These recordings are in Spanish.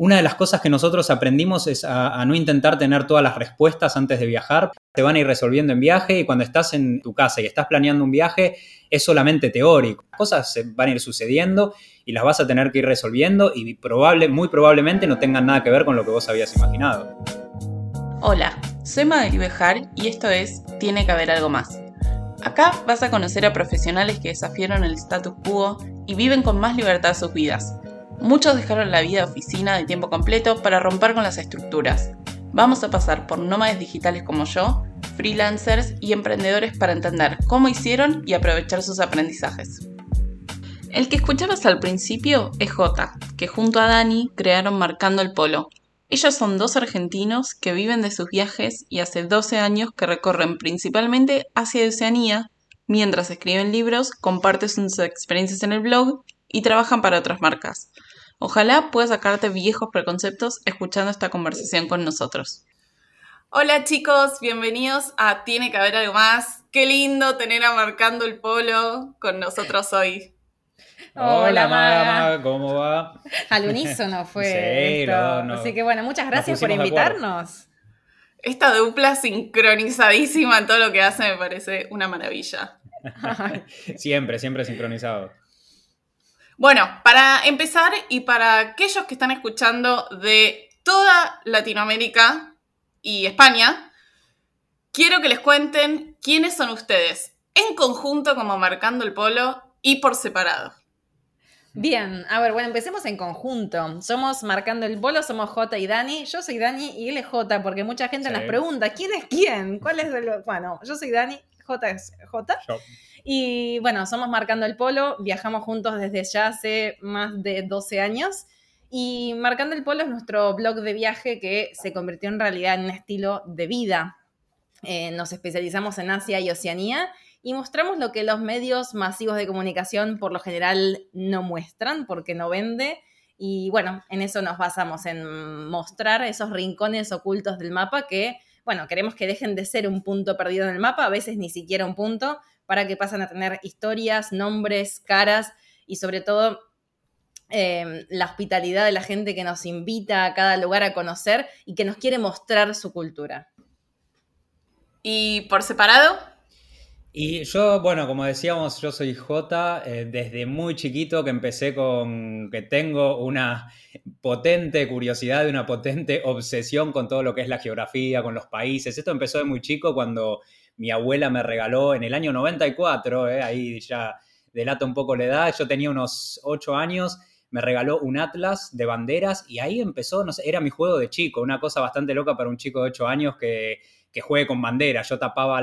una de las cosas que nosotros aprendimos es a, no intentar tener todas las respuestas antes de viajar. Se van a ir resolviendo en viaje y cuando estás en tu casa y estás planeando un viaje es solamente teórico. Las cosas se van a ir sucediendo y las vas a tener que ir resolviendo y probable, muy probablemente no tengan nada que ver con lo que vos habías imaginado. Hola, soy Magali Bejar y esto es Tiene que haber algo más. Acá vas a conocer a profesionales que desafiaron el status quo y viven con más libertad sus vidas Muchos dejaron la vida oficina de tiempo completo para romper con las estructuras. Vamos a pasar por nómades digitales como yo, freelancers y emprendedores para entender cómo hicieron y aprovechar sus aprendizajes. El que escuchabas al principio es Jota, que junto a Dani crearon Marcando el Polo. Ellos son dos argentinos que viven de sus viajes y hace 12 años que recorren principalmente Asia y Oceanía, mientras escriben libros, comparten sus experiencias en el blog y trabajan para otras marcas. Ojalá puedas sacarte viejos preconceptos escuchando esta conversación con nosotros. Hola chicos, bienvenidos a Tiene que haber algo más. Qué lindo tener a Marcando el Polo con nosotros hoy. Hola, Maga, ¿cómo va? Al unísono fue esto. Así que bueno, muchas gracias por invitarnos. Esta dupla sincronizadísima en todo lo que hace me parece una maravilla. siempre, siempre sincronizado. Bueno, para empezar y para aquellos que están escuchando de toda Latinoamérica y España, quiero que les cuenten quiénes son ustedes, en conjunto como marcando el polo y por separado. Bien, a ver, bueno, empecemos en conjunto. Somos marcando el polo, somos J y Dani. Yo soy Dani y él es J, porque mucha gente nos pregunta, ¿quién es quién? ¿Cuál es el...? Bueno, yo soy Dani, J es J. Y bueno, somos Marcando el Polo, viajamos juntos desde ya hace más de 12 años. Y Marcando el Polo es nuestro blog de viaje que se convirtió en realidad en un estilo de vida. Eh, nos especializamos en Asia y Oceanía y mostramos lo que los medios masivos de comunicación por lo general no muestran porque no vende. Y bueno, en eso nos basamos, en mostrar esos rincones ocultos del mapa que, bueno, queremos que dejen de ser un punto perdido en el mapa, a veces ni siquiera un punto, para que pasen a tener historias, nombres, caras y sobre todo em, la hospitalidad de la gente que nos invita a cada lugar a conocer y que nos quiere mostrar su cultura. ¿Y por separado? Y yo, bueno, como decíamos, yo soy J, eh, desde muy chiquito que empecé con que tengo una potente curiosidad, una potente obsesión con todo lo que es la geografía, con los países. Esto empezó de muy chico cuando mi abuela me regaló en el año 94, eh, ahí ya delata un poco la edad, yo tenía unos 8 años, me regaló un atlas de banderas y ahí empezó, no sé, era mi juego de chico, una cosa bastante loca para un chico de 8 años que, que juegue con banderas. Yo tapaba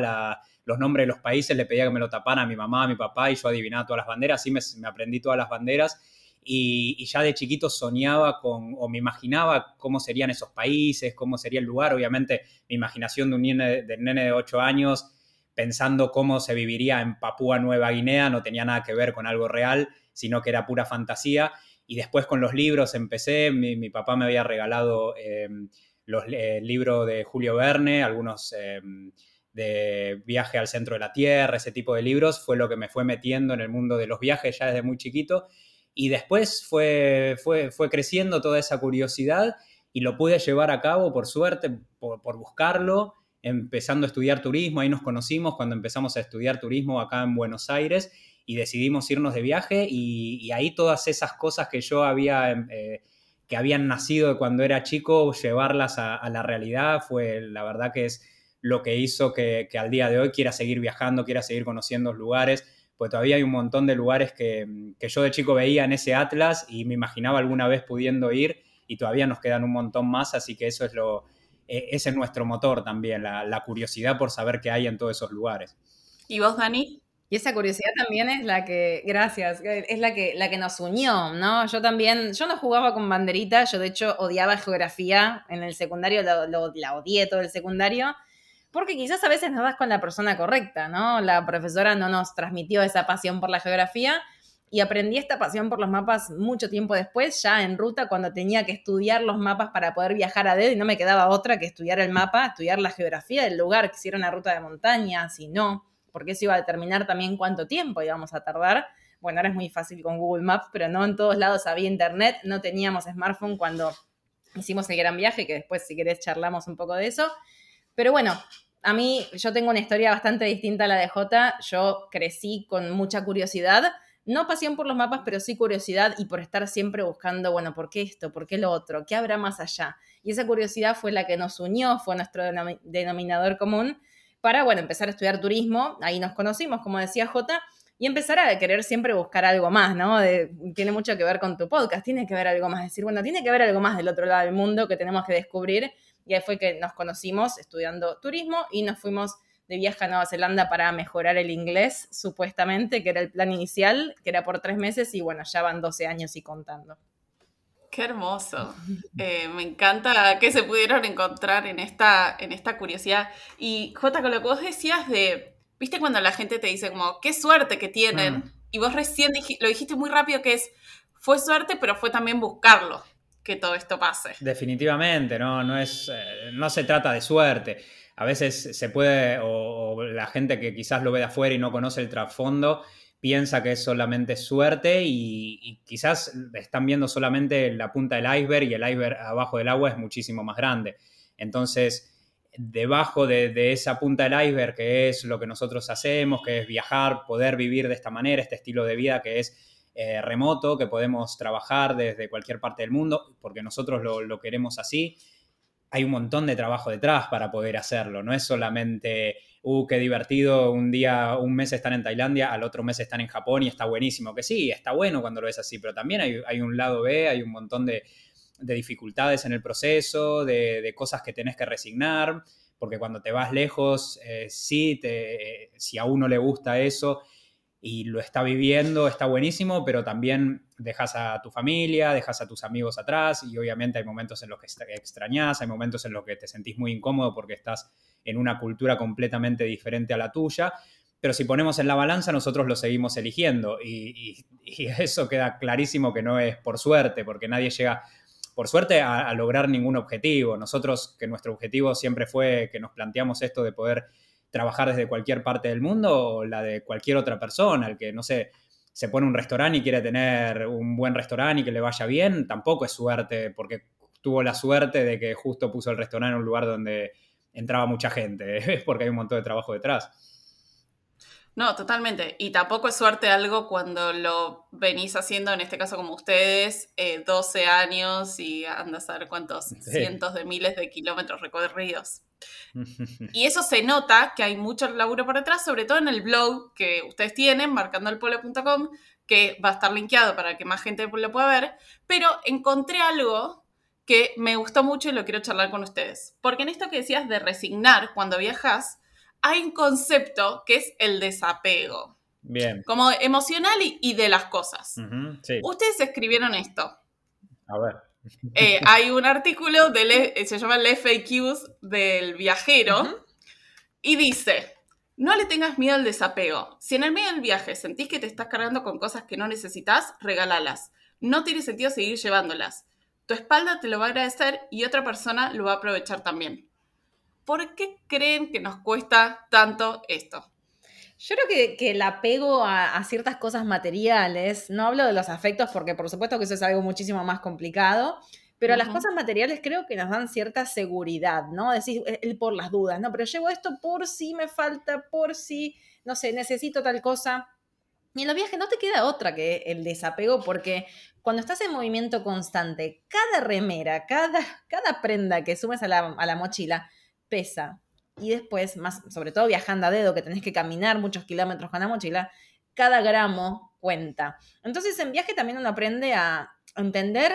los nombres de los países, le pedía que me lo taparan a mi mamá, a mi papá y yo adivinaba todas las banderas, así me, aprendí todas las banderas. Y, ya de chiquito soñaba con, o me imaginaba cómo serían esos países, cómo sería el lugar. Obviamente, mi imaginación de un nene de, 8 años pensando cómo se viviría en Papúa Nueva Guinea no tenía nada que ver con algo real, sino que era pura fantasía. Y después con los libros empecé, mi, papá me había regalado em, los, el libro de Julio Verne, algunos em, de viaje al centro de la Tierra, ese tipo de libros, fue lo que me fue metiendo en el mundo de los viajes ya desde muy chiquito. Y después fue, fue, fue creciendo toda esa curiosidad y lo pude llevar a cabo, por suerte, por, buscarlo, empezando a estudiar turismo. Ahí nos conocimos cuando empezamos a estudiar turismo acá en Buenos Aires y decidimos irnos de viaje y, ahí todas esas cosas que yo había, eh, que habían nacido cuando era chico, llevarlas a, la realidad, fue la verdad que es lo que hizo que, que, al día de hoy quiera seguir viajando, quiera seguir conociendo lugares pues todavía hay un montón de lugares que, yo de chico veía en ese atlas y me imaginaba alguna vez pudiendo ir y todavía nos quedan un montón más, así que eso es lo, e, ese es nuestro motor también, la, curiosidad por saber qué hay en todos esos lugares. ¿Y vos, Dani? Y esa curiosidad también es la que, gracias, es la que, la que nos unió, ¿no? Yo también, yo no jugaba con banderita, yo de hecho odiaba geografía en el secundario, la odié todo el secundario, porque quizás a veces no das con la persona correcta, ¿no? La profesora no nos transmitió esa pasión por la geografía y aprendí esta pasión por los mapas mucho tiempo después, ya en ruta, cuando tenía que estudiar los mapas para poder viajar a dedo y no me quedaba otra que estudiar el mapa, estudiar la geografía del lugar, que si era una ruta de montaña, si no, porque eso iba a determinar también cuánto tiempo íbamos a tardar. Bueno, ahora es muy fácil con Google Maps, pero no en todos lados había internet, no teníamos smartphone cuando hicimos el gran viaje, que después si querés charlamos un poco de eso. Pero bueno, a mí yo tengo una historia bastante distinta a la de Jota. Yo crecí con mucha curiosidad, no pasión por los mapas, pero sí curiosidad y por estar siempre buscando, bueno, ¿por qué esto? ¿Por qué lo otro? ¿Qué habrá más allá? Y esa curiosidad fue la que nos unió, fue nuestro denominador común para, bueno, empezar a estudiar turismo. Ahí nos conocimos, como decía Jota, y empezar a querer siempre buscar algo más, ¿no? tiene mucho que ver con tu podcast, tiene que ver algo más, decir, bueno, tiene que haber algo más del otro lado del mundo que tenemos que descubrir. Y ahí fue que nos conocimos estudiando turismo y nos fuimos de viaje a Nueva Zelanda para mejorar el inglés, supuestamente, que era el plan inicial, que era por tres meses, y bueno, ya van 12 años y contando. Qué hermoso. Eh, me encanta que se pudieron encontrar en esta, en esta curiosidad. Y Jota, con lo que vos decías de ¿Viste cuando la gente te dice como, qué suerte que tienen? Mm. Y vos recién lo dijiste muy rápido que es, fue suerte, pero fue también buscarlo que todo esto pase. Definitivamente, no, no, es, eh, no se trata de suerte. A veces se puede, o, la gente que quizás lo ve de afuera y no conoce el trasfondo, piensa que es solamente suerte y, y, quizás están viendo solamente la punta del iceberg y el iceberg abajo del agua es muchísimo más grande. Entonces, debajo de, esa punta del iceberg, que es lo que nosotros hacemos, que es viajar, poder vivir de esta manera, este estilo de vida que es eh, remoto, que podemos trabajar desde cualquier parte del mundo, porque nosotros lo, queremos así. Hay un montón de trabajo detrás para poder hacerlo, no es solamente, uh, qué divertido, un día, un mes están en Tailandia, al otro mes están en Japón y está buenísimo, que sí, está bueno cuando lo ves así, pero también hay un lado B, hay un montón de, de dificultades en el proceso, de, cosas que tenés que resignar, porque cuando te vas lejos, eh, sí, te, si a uno le gusta eso y lo está viviendo, está buenísimo, pero también dejas a tu familia, dejas a tus amigos atrás y obviamente hay momentos en los que extrañas, hay momentos en los que te sentís muy incómodo porque estás en una cultura completamente diferente a la tuya. Pero si ponemos en la balanza, nosotros lo seguimos eligiendo y eso queda clarísimo que no es por suerte, porque nadie llega por suerte, a, lograr ningún objetivo. Nosotros, que nuestro objetivo siempre fue que nos planteamos esto de poder trabajar desde cualquier parte del mundo o la de cualquier otra persona, el que, no sé, se pone un restaurante y quiere tener un buen restaurante y que le vaya bien, tampoco es suerte, porque tuvo la suerte de que justo puso el restaurante en un lugar donde entraba mucha gente, es porque hay un montón de trabajo detrás. No, totalmente. Y tampoco es suerte algo cuando lo venís haciendo, en este caso como ustedes, 12 eh, años y andas a saber cuántos cientos de miles de kilómetros recorridos. Y eso se nota que hay mucho laburo por detrás, sobre todo en el blog que ustedes tienen, marcandoelpolo.com, que va a estar linkeado para que más gente lo pueda ver. Pero encontré algo que me gustó mucho y lo quiero charlar con ustedes. Porque en esto que decías de resignar cuando viajas, hay un concepto que es el desapego. Bien. Como emocional y, de las cosas. Ustedes escribieron esto. A ver. Eh, hay un artículo, de eh, se llama el FAQs del viajero, y dice, no le tengas miedo al desapego. Si en el medio del viaje sentís que te estás cargando con cosas que no necesitas, regálalas. No tiene sentido seguir llevándolas. Tu espalda te lo va a agradecer y otra persona lo va a aprovechar también. ¿Por qué creen que nos cuesta tanto esto? Yo creo que, el apego a, ciertas cosas materiales, no hablo de los afectos porque por supuesto que eso es algo muchísimo más complicado, pero las cosas materiales creo que nos dan cierta seguridad, ¿no? Decir, el por las dudas, ¿no? Pero llevo esto por si me falta, por si, no sé, necesito tal cosa. Y en los viajes no te queda otra que el desapego porque cuando estás en movimiento constante, cada remera, cada, cada prenda que sumes a la, a la mochila, pesa. Y después, más, sobre todo viajando a dedo, que tenés que caminar muchos kilómetros con la mochila, cada gramo cuenta. Entonces, en viaje también uno aprende a entender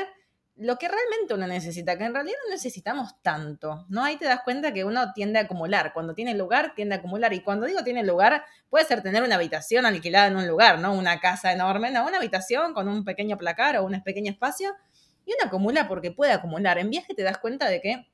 lo que realmente uno necesita, que en realidad no necesitamos tanto, ¿no? Ahí te das cuenta que uno tiende a acumular, cuando tiene lugar, tiende a acumular, y cuando digo tiene lugar, puede ser tener una habitación alquilada en un lugar, ¿no? Una casa enorme, no, una habitación con un pequeño placar o un pequeño espacio, y uno acumula porque puede acumular. En viaje te das cuenta de que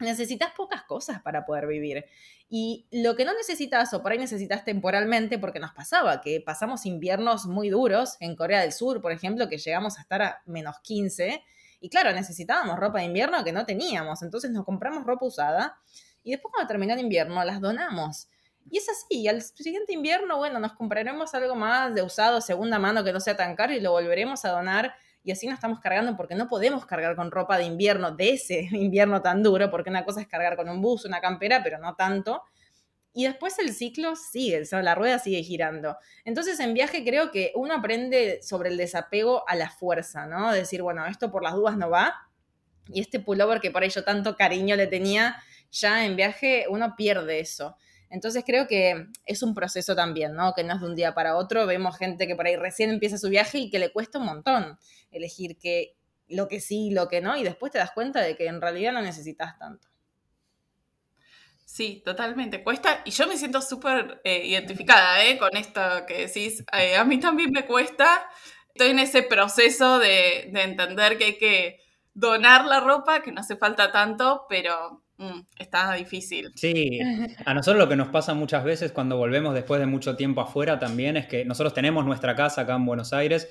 necesitas pocas cosas para poder vivir. Y lo que no necesitas o por ahí necesitas temporalmente, porque nos pasaba, que pasamos inviernos muy duros en Corea del Sur, por ejemplo, que llegamos a estar a menos 15. Y claro, necesitábamos ropa de invierno que no teníamos. Entonces nos compramos ropa usada y después cuando terminó el invierno las donamos. Y es así, y al siguiente invierno, bueno, nos compraremos algo más de usado, segunda mano, que no sea tan caro y lo volveremos a donar y así no estamos cargando porque no podemos cargar con ropa de invierno, de ese invierno tan duro, porque una cosa es cargar con un bus, una campera, pero no tanto. Y después el ciclo sigue, la rueda sigue girando. Entonces en viaje creo que uno aprende sobre el desapego a la fuerza, ¿no? Decir, bueno, esto por las dudas no va. Y este pullover que por ello tanto cariño le tenía, ya en viaje uno pierde eso. Entonces creo que es un proceso también, ¿no? Que no es de un día para otro. Vemos gente que por ahí recién empieza su viaje y que le cuesta un montón elegir qué, lo que sí, lo que no, y después te das cuenta de que en realidad no necesitas tanto. Sí, totalmente. Cuesta, y yo me siento súper eh, identificada ¿eh? con esto que decís. Eh, a mí también me cuesta. Estoy en ese proceso de, entender que hay que donar la ropa, que no hace falta tanto, pero mm, está difícil. Sí, a nosotros lo que nos pasa muchas veces cuando volvemos después de mucho tiempo afuera también es que nosotros tenemos nuestra casa acá en Buenos Aires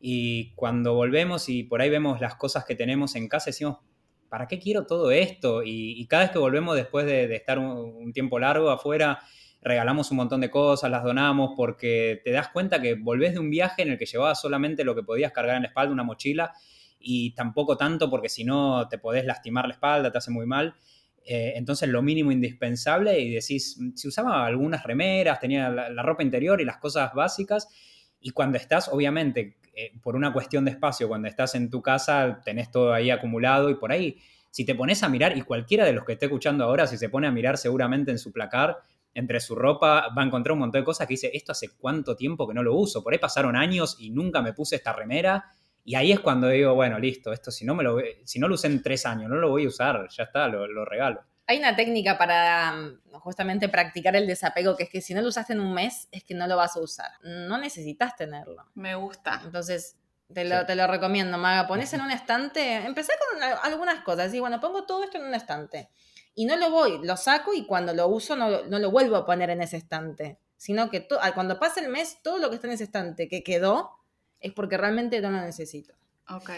y cuando volvemos y por ahí vemos las cosas que tenemos en casa, decimos, ¿para qué quiero todo esto? Y, cada vez que volvemos después de, estar un, tiempo largo afuera, regalamos un montón de cosas, las donamos, porque te das cuenta que volvés de un viaje en el que llevabas solamente lo que podías cargar en la espalda, una mochila, y tampoco tanto porque si no te podés lastimar la espalda, te hace muy mal. Eh, entonces lo mínimo indispensable y decís, si usaba algunas remeras, tenía la ropa interior y las cosas básicas, y cuando estás, obviamente, eh, por una cuestión de espacio, cuando estás en tu casa, tenés todo ahí acumulado y por ahí, si te pones a mirar, y cualquiera de los que esté escuchando ahora, si se pone a mirar seguramente en su placar, entre su ropa, va a encontrar un montón de cosas que dice, esto hace cuánto tiempo que no lo uso, por ahí pasaron años y nunca me puse esta remera. Y ahí es cuando digo, bueno, listo, esto si no, me lo, si no lo usé en tres años, no lo voy a usar, ya está, lo, lo regalo. Hay una técnica para mm, justamente practicar el desapego, que es que si no lo usaste en un mes, es que no lo vas a usar. No necesitas tenerlo. Me gusta. Entonces, te lo, te lo recomiendo, Maga. Pones en un estante, empecé con algunas cosas. Y bueno, pongo todo esto en un estante. Y no lo voy, lo saco y cuando lo uso no, no lo vuelvo a poner en ese estante. Sino que cuando pase el mes, todo lo que está en ese estante que quedó es porque realmente no lo necesito. Ok.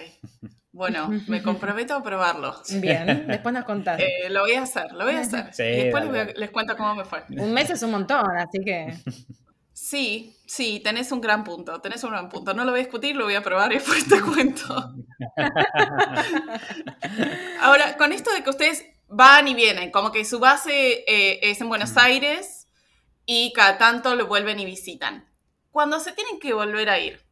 Bueno, me comprometo a probarlo. Bien, después nos contás. Eh, lo voy a hacer, lo voy a hacer. y después les, cuento cómo me fue. Un mes es un montón, así que. Sí, sí, tenés un gran punto, tenés un gran punto. No lo voy a discutir, lo voy a probar y después te cuento. Ahora, con esto de que ustedes van y vienen, como que su base eh, es en Buenos Aires y cada tanto lo vuelven y visitan. Cuando se tienen que volver a ir,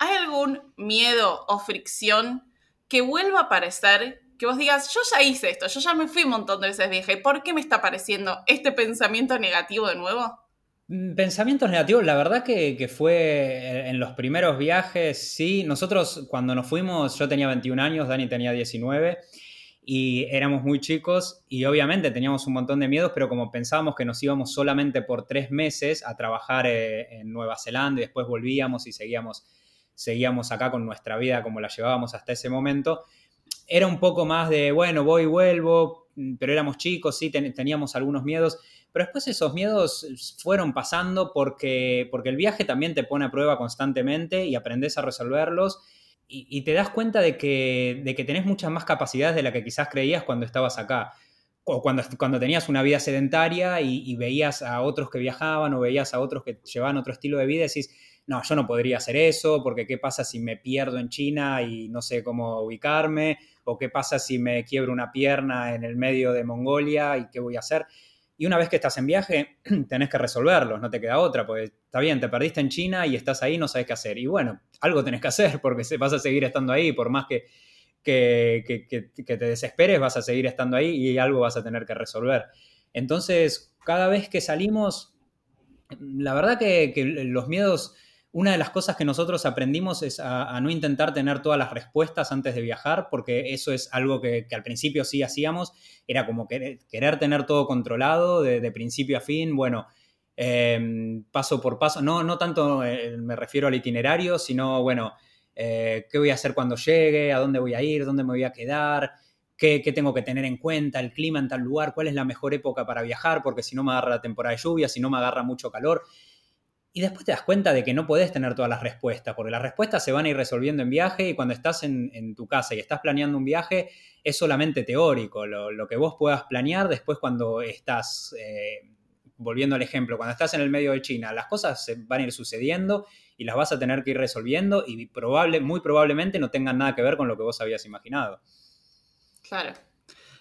¿hay algún miedo o fricción que vuelva a aparecer, que vos digas, yo ya hice esto, yo ya me fui un montón de veces vieja, ¿y por qué me está apareciendo este pensamiento negativo de nuevo? Mm, pensamientos negativos, la verdad que, fue en los primeros viajes, sí. Nosotros cuando nos fuimos, yo tenía 21 años, Dani tenía 19 y éramos muy chicos y obviamente teníamos un montón de miedos, pero como pensábamos que nos íbamos solamente por tres meses a trabajar eh, en Nueva Zelanda y después volvíamos y seguíamos seguíamos acá con nuestra vida como la llevábamos hasta ese momento. Era un poco más de, bueno, voy y vuelvo, pero éramos chicos, sí, teníamos algunos miedos, pero después esos miedos fueron pasando porque, porque el viaje también te pone a prueba constantemente y aprendes a resolverlos y, te das cuenta de que, de que tenés muchas más capacidades de la que quizás creías cuando estabas acá o cuando, cuando tenías una vida sedentaria y, y, veías a otros que viajaban o veías a otros que llevaban otro estilo de vida decís, no, yo no podría hacer eso, porque qué pasa si me pierdo en China y no sé cómo ubicarme, o qué pasa si me quiebro una pierna en el medio de Mongolia y qué voy a hacer. Y una vez que estás en viaje, tenés que resolverlos, no te queda otra, porque está bien, te perdiste en China y estás ahí, no sabes qué hacer. Y bueno, algo tenés que hacer porque vas a seguir estando ahí, por más que, que, te desesperes, vas a seguir estando ahí y algo vas a tener que resolver. Entonces, cada vez que salimos, la verdad que los miedos una de las cosas que nosotros aprendimos es a, no intentar tener todas las respuestas antes de viajar, porque eso es algo que, al principio sí hacíamos, era como querer, tener todo controlado de, principio a fin, bueno, em, paso por paso, no, no tanto eh, me refiero al itinerario, sino, bueno, eh, qué voy a hacer cuando llegue, a dónde voy a ir, dónde me voy a quedar, qué, qué tengo que tener en cuenta, el clima en tal lugar, cuál es la mejor época para viajar, porque si no me agarra la temporada de lluvia, si no me agarra mucho calor. Y después te das cuenta de que no podés tener todas las respuestas, porque las respuestas se van a ir resolviendo en viaje y cuando estás en, tu casa y estás planeando un viaje es solamente teórico. Lo, que vos puedas planear después cuando estás, eh, volviendo al ejemplo, cuando estás en el medio de China, las cosas se van a ir sucediendo y las vas a tener que ir resolviendo y probable, muy probablemente no tengan nada que ver con lo que vos habías imaginado. Claro.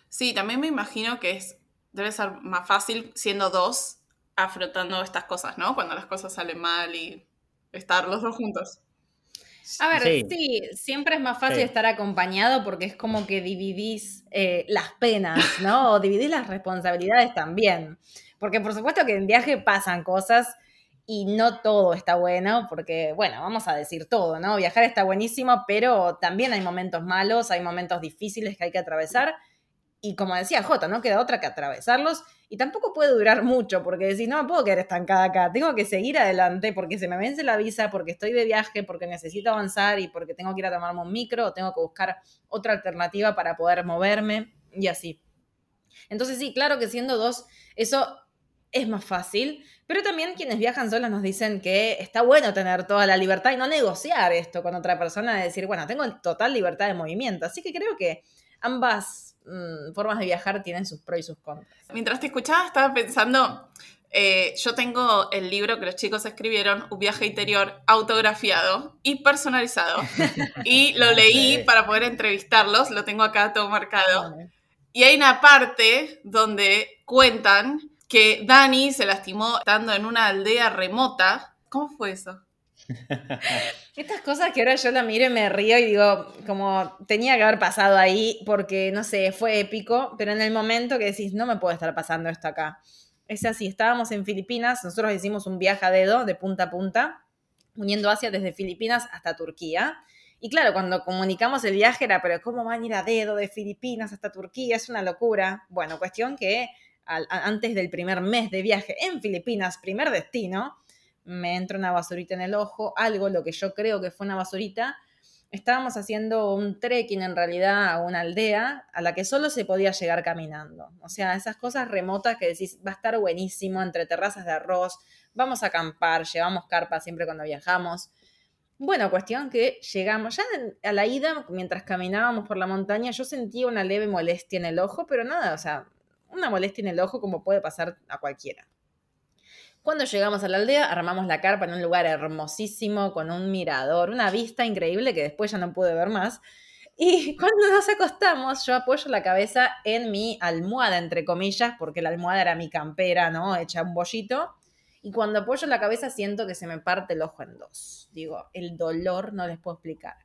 Sí, también me imagino que es, debe ser más fácil siendo dos afrontando estas cosas, ¿no? Cuando las cosas salen mal y estar los dos juntos. A ver, sí, siempre es más fácil estar acompañado porque es como que dividís eh, las penas, ¿no? O dividís las responsabilidades también. Porque por supuesto que en viaje pasan cosas y no todo está bueno, porque, bueno, vamos a decir todo, ¿no? Viajar está buenísimo, pero también hay momentos malos, hay momentos difíciles que hay que atravesar. Y como decía Jota, no queda otra que atravesarlos y tampoco puede durar mucho, porque decís, no me puedo quedar estancada acá, tengo que seguir adelante porque se me vence la visa, porque estoy de viaje, porque necesito avanzar y porque tengo que ir a tomarme un micro o tengo que buscar otra alternativa para poder moverme y así. Entonces sí, claro que siendo dos, eso es más fácil, pero también quienes viajan solas nos dicen que está bueno tener toda la libertad y no negociar esto con otra persona, de decir, bueno, tengo total libertad de movimiento. Así que creo que ambas Mm, formas de viajar tienen sus pros y sus contras. Mientras te escuchaba estaba pensando, eh, yo tengo el libro que los chicos escribieron, Un viaje interior autografiado y personalizado. y lo leí para poder entrevistarlos, lo tengo acá todo marcado. Y hay una parte donde cuentan que Dani se lastimó estando en una aldea remota. ¿Cómo fue eso? Estas cosas que ahora yo la miro y me río y digo, como tenía que haber pasado ahí porque, no sé, fue épico, pero en el momento que decís, no me puede estar pasando esto acá. Es así, estábamos en Filipinas, nosotros hicimos un viaje a dedo de punta a punta, uniendo Asia desde Filipinas hasta Turquía. Y claro, cuando comunicamos el viaje era, pero ¿cómo van a ir a dedo de Filipinas hasta Turquía? Es una locura. Bueno, cuestión que antes del primer mes de viaje en Filipinas, primer destino, me entra una basurita en el ojo, algo, lo que yo creo que fue una basurita. Estábamos haciendo un trekking en realidad a una aldea a la que solo se podía llegar caminando. O sea, esas cosas remotas que decís, va a estar buenísimo entre terrazas de arroz, vamos a acampar, llevamos carpa siempre cuando viajamos. Bueno, cuestión que llegamos, ya a la ida, mientras caminábamos por la montaña, yo sentía una leve molestia en el ojo, pero nada, o sea, una molestia en el ojo como puede pasar a cualquiera. Cuando llegamos a la aldea, armamos la carpa en un lugar hermosísimo, con un mirador, una vista increíble que después ya no pude ver más. Y cuando nos acostamos, yo apoyo la cabeza en mi almohada, entre comillas, porque la almohada era mi campera, ¿no? Hecha un bollito. Y cuando apoyo la cabeza siento que se me parte el ojo en dos. Digo, el dolor no les puedo explicar.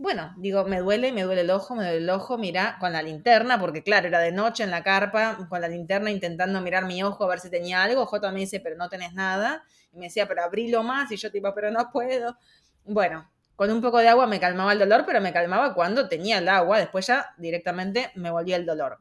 Bueno, digo, me duele, me duele el ojo, me duele el ojo, mira, con la linterna, porque claro, era de noche en la carpa, con la linterna intentando mirar mi ojo a ver si tenía algo. J me dice, pero no tenés nada. Y me decía, pero abrilo más. Y yo tipo, pero no puedo. Bueno, con un poco de agua me calmaba el dolor, pero me calmaba cuando tenía el agua. Después ya directamente me volvía el dolor.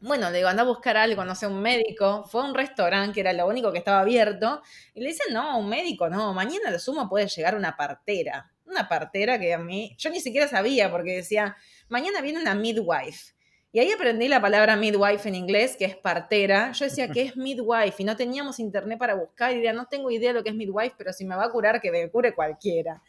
Bueno, le digo, anda a buscar algo, no sé, un médico. Fue a un restaurante que era lo único que estaba abierto. Y le dicen, no, un médico, no, mañana lo sumo puede llegar una partera una partera que a mí, yo ni siquiera sabía porque decía, mañana viene una midwife. Y ahí aprendí la palabra midwife en inglés, que es partera. Yo decía, que es midwife? Y no teníamos internet para buscar. Y diría, no tengo idea de lo que es midwife, pero si me va a curar, que me cure cualquiera.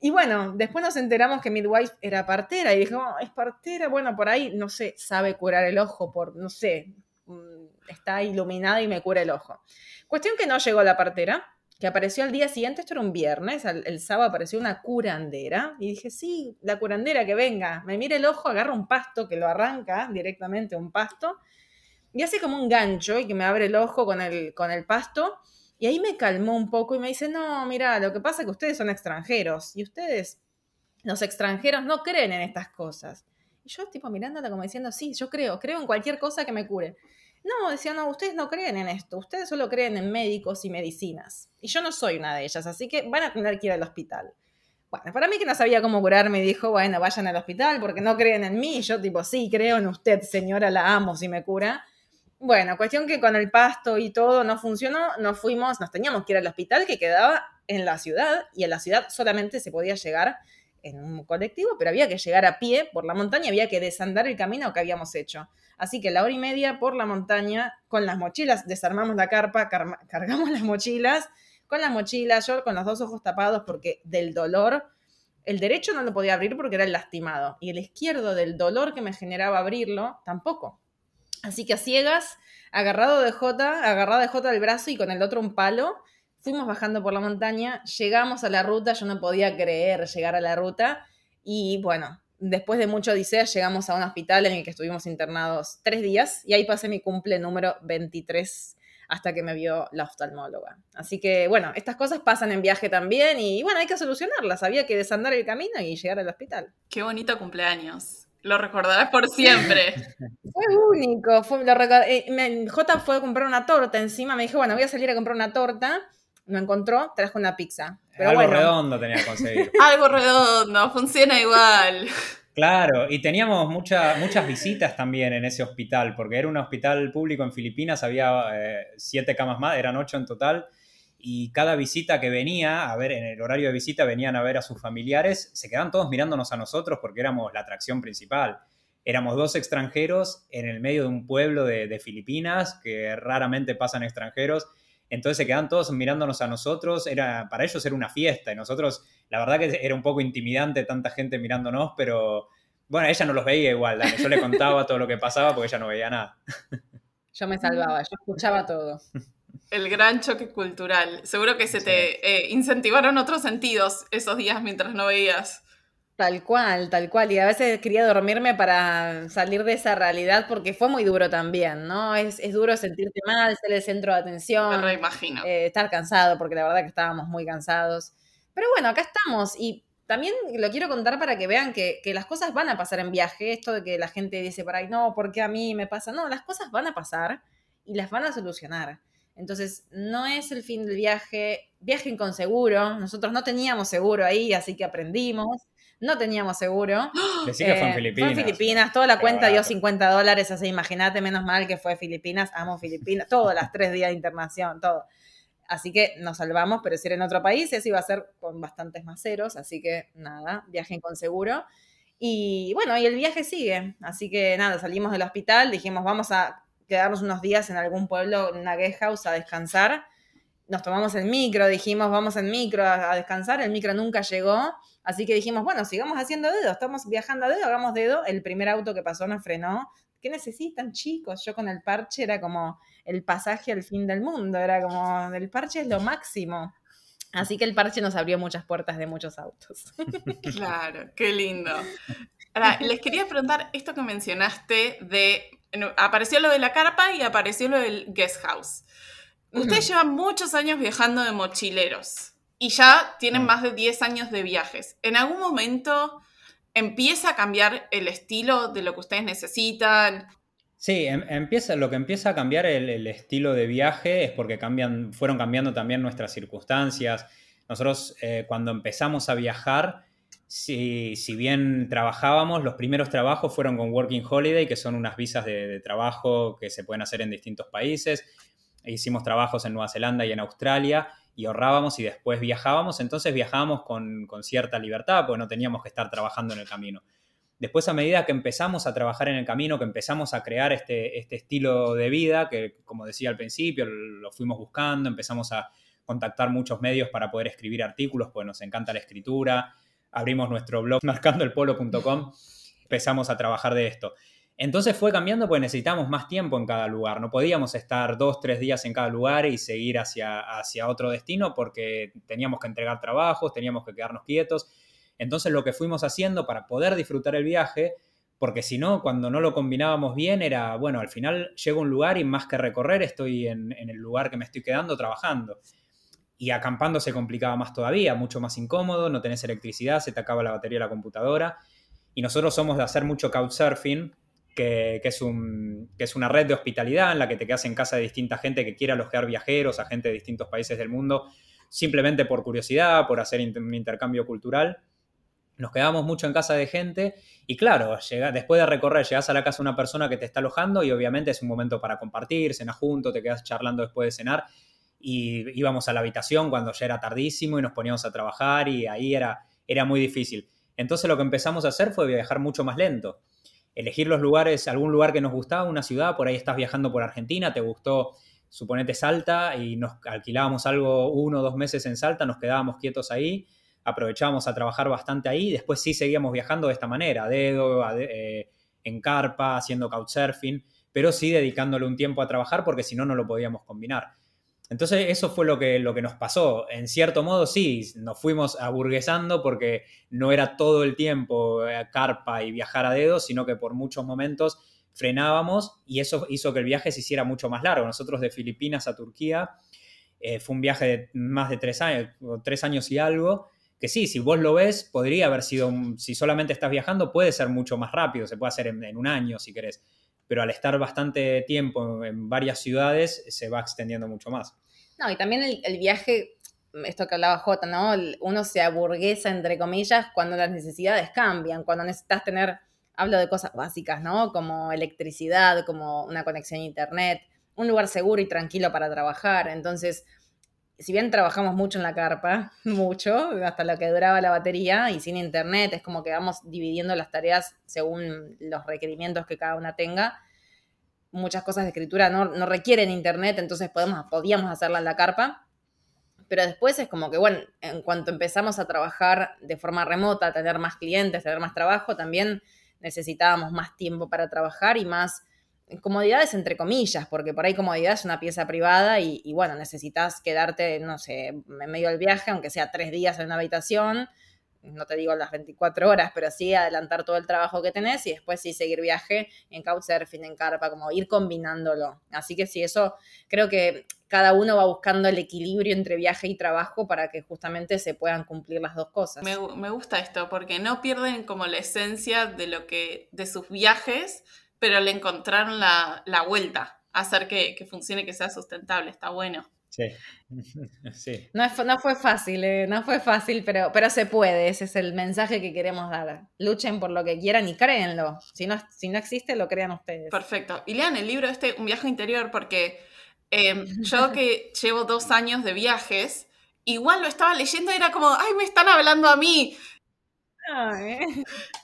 Y bueno, después nos enteramos que midwife era partera. Y dije, oh, es partera. Bueno, por ahí, no sé, sabe curar el ojo, por, no sé, mm, está iluminada y me cura el ojo. Cuestión que no llegó la partera que apareció al día siguiente, esto era un viernes, el, sábado apareció una curandera, y dije, sí, la curandera que venga, me mira el ojo, agarra un pasto que lo arranca directamente un pasto, y hace como un gancho y que me abre el ojo con el, con el pasto, y ahí me calmó un poco y me dice, no, mira, lo que pasa es que ustedes son extranjeros, y ustedes, los extranjeros, no creen en estas cosas. Y yo tipo mirándola como diciendo, sí, yo creo, creo en cualquier cosa que me cure. No, decía, no, ustedes no creen en esto, ustedes solo creen en médicos y medicinas. Y yo no soy una de ellas, así que van a tener que ir al hospital. Bueno, para mí que no sabía cómo curarme, dijo, bueno, vayan al hospital porque no creen en mí. Y yo tipo, sí, creo en usted, señora, la amo si me cura. Bueno, cuestión que con el pasto y todo no funcionó, nos fuimos, nos teníamos que ir al hospital que quedaba en la ciudad y en la ciudad solamente se podía llegar en un colectivo, pero había que llegar a pie por la montaña, había que desandar el camino que habíamos hecho. Así que la hora y media por la montaña, con las mochilas, desarmamos la carpa, cargamos las mochilas, con las mochilas, yo con los dos ojos tapados porque del dolor, el derecho no lo podía abrir porque era el lastimado, y el izquierdo del dolor que me generaba abrirlo, tampoco. Así que a ciegas, agarrado de J, agarrada de J del brazo y con el otro un palo, fuimos bajando por la montaña, llegamos a la ruta, yo no podía creer llegar a la ruta y bueno, después de mucho odisea llegamos a un hospital en el que estuvimos internados tres días y ahí pasé mi cumple número 23 hasta que me vio la oftalmóloga. Así que bueno, estas cosas pasan en viaje también y bueno, hay que solucionarlas. Había que desandar el camino y llegar al hospital. Qué bonito cumpleaños. Lo recordarás por siempre. fue único. Fue, lo eh, J fue a comprar una torta encima. Me dijo, bueno, voy a salir a comprar una torta no encontró, trajo una pizza. Algo redondo tenía que conseguir. Algo redondo, funciona igual. Claro, y teníamos muchas visitas también en ese hospital, porque era un hospital público en Filipinas, había eh, siete camas más, eran ocho en total, y cada visita que venía, a ver, en el horario de visita venían a ver a sus familiares, se quedaban todos mirándonos a nosotros porque éramos la atracción principal. Éramos dos extranjeros en el medio de un pueblo de Filipinas, que raramente pasan extranjeros, entonces se quedan todos mirándonos a nosotros, era, para ellos era una fiesta y nosotros, la verdad que era un poco intimidante tanta gente mirándonos, pero bueno, ella no los veía igual, yo le contaba todo lo que pasaba porque ella no veía nada. Yo me salvaba, yo escuchaba todo. El gran choque cultural. Seguro que se te eh, incentivaron otros sentidos esos días mientras no veías. Tal cual, tal cual. Y a veces quería dormirme para salir de esa realidad porque fue muy duro también, ¿no? Es, duro sentirte mal, ser el centro de atención. Me imagino. Eh, estar cansado, porque la verdad que estábamos muy cansados. Pero bueno, acá estamos. Y también lo quiero contar para que vean que, las cosas van a pasar en viaje. Esto de que la gente dice por ahí, no, ¿por qué a mí me pasa? No, las cosas van a pasar y las van a solucionar. Entonces, no es el fin del viaje. Viajen con seguro. Nosotros no teníamos seguro ahí, así que aprendimos no teníamos seguro. Decí que fue en Filipinas. Eh, fue en Filipinas, toda la cuenta dio 50 dólares, así imagínate, menos mal que fue Filipinas, amo Filipinas, todas las tres días de internación, todo. Así que nos salvamos, pero si era en otro país, eso iba a ser con bastantes más ceros, así que nada, viajen con seguro. Y bueno, y el viaje sigue, así que nada, salimos del hospital, dijimos vamos a quedarnos unos días en algún pueblo, en una guest house a descansar. Nos tomamos el micro, dijimos vamos en micro a descansar, el micro nunca llegó Así que dijimos, bueno, sigamos haciendo dedo, estamos viajando a dedo, hagamos dedo. El primer auto que pasó nos frenó. ¿Qué necesitan, chicos? Yo con el parche era como el pasaje al fin del mundo, era como, el parche es lo máximo. Así que el parche nos abrió muchas puertas de muchos autos. Claro, qué lindo. Ahora, les quería preguntar esto que mencionaste de, apareció lo de la carpa y apareció lo del guest house. Ustedes llevan muchos años viajando de mochileros y ya tienen mm. más de 10 años de viajes. ¿En algún momento empieza a cambiar el estilo de lo que ustedes necesitan? Sí, em, empieza, lo que empieza a cambiar el, estilo de viaje es porque cambian, fueron cambiando también nuestras circunstancias. Nosotros eh, cuando empezamos a viajar, si, bien trabajábamos, los primeros trabajos fueron con Working Holiday, que son unas visas de trabajo que se pueden hacer en distintos países. Hicimos trabajos en Nueva Zelanda y en Australia y ahorrábamos y después viajábamos, entonces viajábamos con, cierta libertad, porque no teníamos que estar trabajando en el camino. Después, a medida que empezamos a trabajar en el camino, que empezamos a crear este, este estilo de vida, que como decía al principio, lo fuimos buscando, empezamos a contactar muchos medios para poder escribir artículos, porque nos encanta la escritura, abrimos nuestro blog marcandoelpolo.com, empezamos a trabajar de esto. Entonces fue cambiando porque necesitamos más tiempo en cada lugar. No podíamos estar dos, tres días en cada lugar y seguir hacia, hacia otro destino porque teníamos que entregar trabajos, teníamos que quedarnos quietos. Entonces lo que fuimos haciendo para poder disfrutar el viaje, porque si no, cuando no lo combinábamos bien, era, bueno, al final llego a un lugar y más que recorrer, estoy en, en el lugar que me estoy quedando trabajando. Y acampando se complicaba más todavía, mucho más incómodo, no tenés electricidad, se te acaba la batería de la computadora. Y nosotros somos de hacer mucho couchsurfing, que, es un, que, es una red de hospitalidad en la que te quedas en casa de distinta gente que quiere alojar viajeros, a gente de distintos países del mundo, simplemente por curiosidad, por hacer un intercambio cultural. Nos quedamos mucho en casa de gente y claro, llega, después de recorrer, llegas a la casa de una persona que te está alojando y obviamente es un momento para compartir, cenar juntos, te quedas charlando después de cenar y íbamos a la habitación cuando ya era tardísimo y nos poníamos a trabajar y ahí era, era muy difícil. Entonces lo que empezamos a hacer fue viajar mucho más lento elegir los lugares, algún lugar que nos gustaba, una ciudad, por ahí estás viajando por Argentina, te gustó, suponete Salta, y nos alquilábamos algo uno o dos meses en Salta, nos quedábamos quietos ahí, aprovechábamos a trabajar bastante ahí, después sí seguíamos viajando de esta manera, a dedo, eh, en carpa, haciendo couchsurfing, pero sí dedicándole un tiempo a trabajar porque si no, no lo podíamos combinar. Entonces eso fue lo que, lo que nos pasó. En cierto modo sí, nos fuimos aburguesando porque no era todo el tiempo eh, carpa y viajar a dedo, sino que por muchos momentos frenábamos y eso hizo que el viaje se hiciera mucho más largo. Nosotros de Filipinas a Turquía eh, fue un viaje de más de tres años, tres años y algo, que sí, si vos lo ves, podría haber sido, si solamente estás viajando, puede ser mucho más rápido, se puede hacer en, un año si querés, pero al estar bastante tiempo en, varias ciudades, se va extendiendo mucho más. No, y también el, viaje, esto que hablaba Jota, ¿no? Uno se aburguesa, entre comillas, cuando las necesidades cambian, cuando necesitas tener, hablo de cosas básicas, ¿no? Como electricidad, como una conexión a internet, un lugar seguro y tranquilo para trabajar. Entonces, si bien trabajamos mucho en la carpa, mucho, hasta lo que duraba la batería y sin internet, es como que vamos dividiendo las tareas según los requerimientos que cada una tenga. Muchas cosas de escritura no, requieren internet, entonces podíamos hacerla en la carpa. Pero después es como que, bueno, en cuanto empezamos a trabajar de forma remota, tener más clientes, tener más trabajo, también necesitábamos más tiempo para trabajar y más comodidades entre comillas, porque por ahí comodidad es una pieza privada y, bueno, necesitas quedarte, no sé, en medio del viaje, aunque sea tres días en una habitación, no te digo las 24 horas, pero sí adelantar todo el trabajo que tenés y después sí seguir viaje en couchsurfing, en carpa, como ir combinándolo. Así que sí, eso creo que cada uno va buscando el equilibrio entre viaje y trabajo para que justamente se puedan cumplir las dos cosas. Me, me gusta esto, porque no pierden como la esencia de lo que, de sus viajes, pero le encontraron la, vuelta a hacer que, funcione, que sea sustentable. Está bueno. Sí. sí. No, no, fue fácil, eh, no fue fácil, pero, pero se puede. Ese es el mensaje que queremos dar. Luchen por lo que quieran y créenlo. Si no, si no existe, lo crean ustedes. Perfecto. Y lean el libro este, Un viaje interior, porque em, yo que llevo dos años de viajes, igual lo estaba leyendo y era como, ay, me están hablando a mí.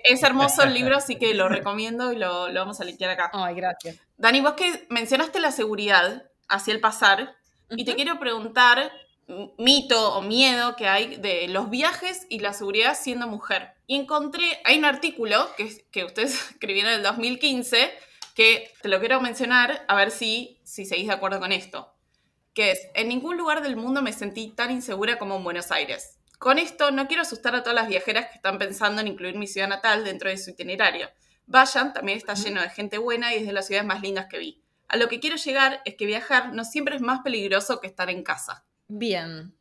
Es hermoso el libro, así que lo recomiendo y lo, vamos a linkear acá. Ay, gracias. Dani, vos que mencionaste la seguridad hacia el pasar, y te quiero preguntar mito o miedo que hay de los viajes y la seguridad siendo mujer. Y encontré, hay un artículo que, que ustedes escribieron en el 2015 que te lo quiero mencionar a ver si, si seguís de acuerdo con esto. Que es, en ningún lugar del mundo me sentí tan insegura como en Buenos Aires. Con esto no quiero asustar a todas las viajeras que están pensando en incluir mi ciudad natal dentro de su itinerario. Vayan, también está lleno de gente buena y es de las ciudades más lindas que vi. A lo que quiero llegar es que viajar no siempre es más peligroso que estar en casa. Bien.